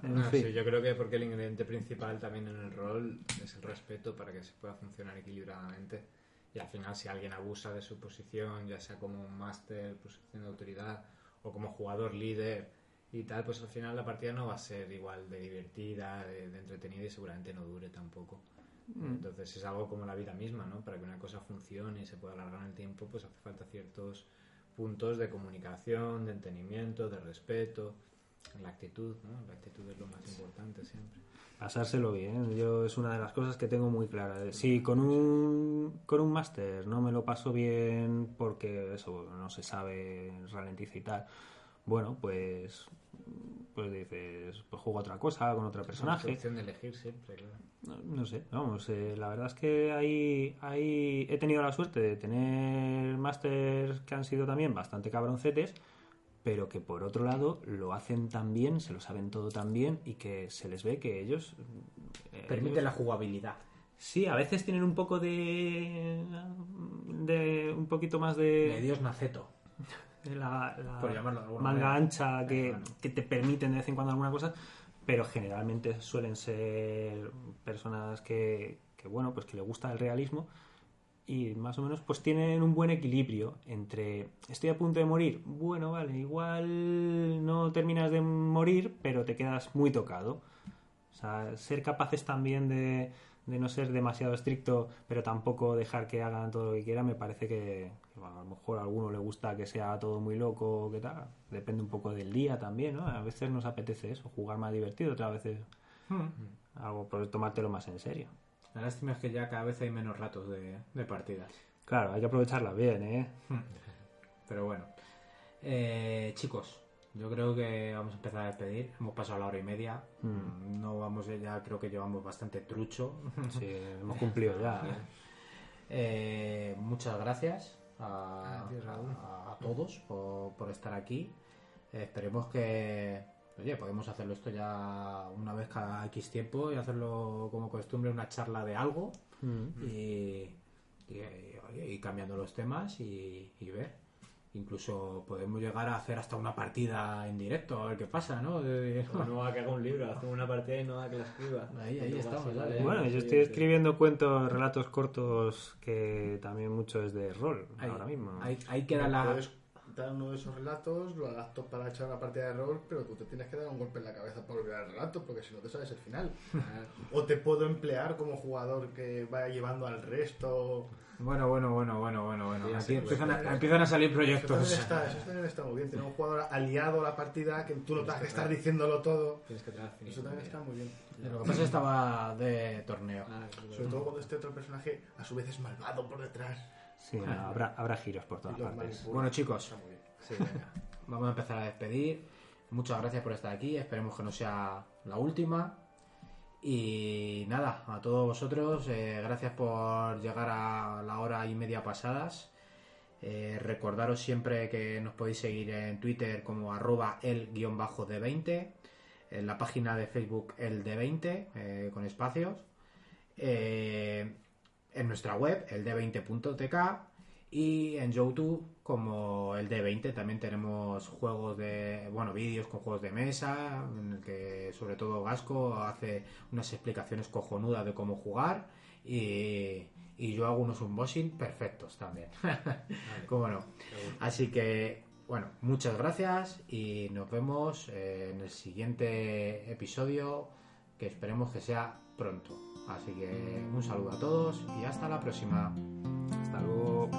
En No, fin. sí, yo creo que porque el ingrediente principal también en el rol es el respeto para que se pueda funcionar equilibradamente. Y al final, si alguien abusa de su posición, ya sea como un máster, posición de autoridad, o como jugador líder y tal, pues al final la partida no va a ser igual de divertida, de, de entretenida y seguramente no dure tampoco. Entonces es algo como la vida misma, ¿no? Para que una cosa funcione y se pueda alargar en el tiempo, pues hace falta ciertos puntos de comunicación, de entendimiento, de respeto, la actitud, ¿no? La actitud es lo más importante siempre. pasárselo bien. Yo es una de las cosas que tengo muy clara. Si con un con un máster no me lo paso bien porque eso no se sabe, ralentiza y tal. Bueno, pues pues dices, pues juego otra cosa con otro Es personaje. una opción de elegir siempre, claro. No, no sé, vamos, eh, la verdad es que ahí, ahí he tenido la suerte de tener másters que han sido también bastante cabroncetes, pero que por otro lado lo hacen tan bien, se lo saben todo tan bien y que se les ve que ellos... eh, Permite ellos- la jugabilidad. Sí, a veces tienen un poco de... de un poquito más de... De Dios Naceto. La, la Por llamarlo manga manera. ancha que, Bueno. que te permiten de vez en cuando alguna cosa, pero generalmente suelen ser personas que, que, bueno, pues que le gusta el realismo y más o menos pues tienen un buen equilibrio entre estoy a punto de morir, bueno, vale, igual no terminas de morir, pero te quedas muy tocado. O sea, ser capaces también de, de no ser demasiado estricto, pero tampoco dejar que hagan todo lo que quieran, me parece que, bueno, a lo mejor a alguno le gusta que sea todo muy loco, que tal. Depende un poco del día también, ¿no? A veces nos apetece eso, jugar más divertido, otras veces algo por tomártelo más en serio. La lástima es que ya cada vez hay menos ratos de, de partidas. Claro, hay que aprovecharla bien, ¿eh? Pero bueno. Eh, chicos, yo creo que vamos a empezar a despedir. Hemos pasado la hora y media. Mm. No vamos, ya creo que llevamos bastante trucho. Sí, hemos cumplido ya. ¿eh? Eh, muchas gracias a, todos por, por estar aquí. Eh, esperemos que, oye, podemos hacerlo esto ya una vez cada X tiempo y hacerlo como costumbre, una charla de algo Mm. y, y, oye, y cambiando los temas y, y ver. Incluso podemos llegar a hacer hasta una partida en directo, a ver qué pasa, ¿no? De- no va a que haga un libro, hace una partida y no va a que la escriba. Ahí, ahí estamos, dale. Bueno, yo estoy escribiendo cuentos, relatos cortos que también mucho es de rol ahí, ahora mismo. ahí, ahí queda la... Puedes dar uno de esos relatos, lo adapto para echar una partida de rol, pero tú te tienes que dar un golpe en la cabeza para olvidar el relato, porque si no te sabes el final. O te puedo emplear como jugador que vaya llevando al resto. Bueno, bueno, bueno, bueno, bueno, bueno. Sí, Aquí sí, empiezan, pues, a, empiezan a salir Eso también, proyectos. está, eso también está muy bien. Tener un jugador aliado a la partida, que tú no tengas que estar diciéndolo todo. Tienes que traer Eso también está muy bien. Lo que pasa es que estaba de torneo. Ah, Sobre todo cuando este otro personaje a su vez es malvado por detrás. Sí, no, habrá, habrá giros por todas partes. Bueno, chicos, sí, venga. vamos a empezar a despedir. Muchas gracias por estar aquí. Esperemos que no sea la última. Y nada, a todos vosotros, eh, gracias por llegar a la hora y media pasadas. Eh, recordaros siempre que nos podéis seguir en Twitter como arroba el-d20, en la página de Facebook el d20 eh, con espacios, eh, en nuestra web el d20.tk y en YouTube como el D20 también tenemos juegos de, bueno, vídeos con juegos de mesa, en el que sobre todo Gasco hace unas explicaciones cojonudas de cómo jugar y, y yo hago unos unboxing perfectos también. ¿Cómo no? Así que, bueno, muchas gracias y nos vemos eh, en el siguiente episodio que esperemos que sea pronto. Así que un saludo a todos y hasta la próxima. Hasta luego.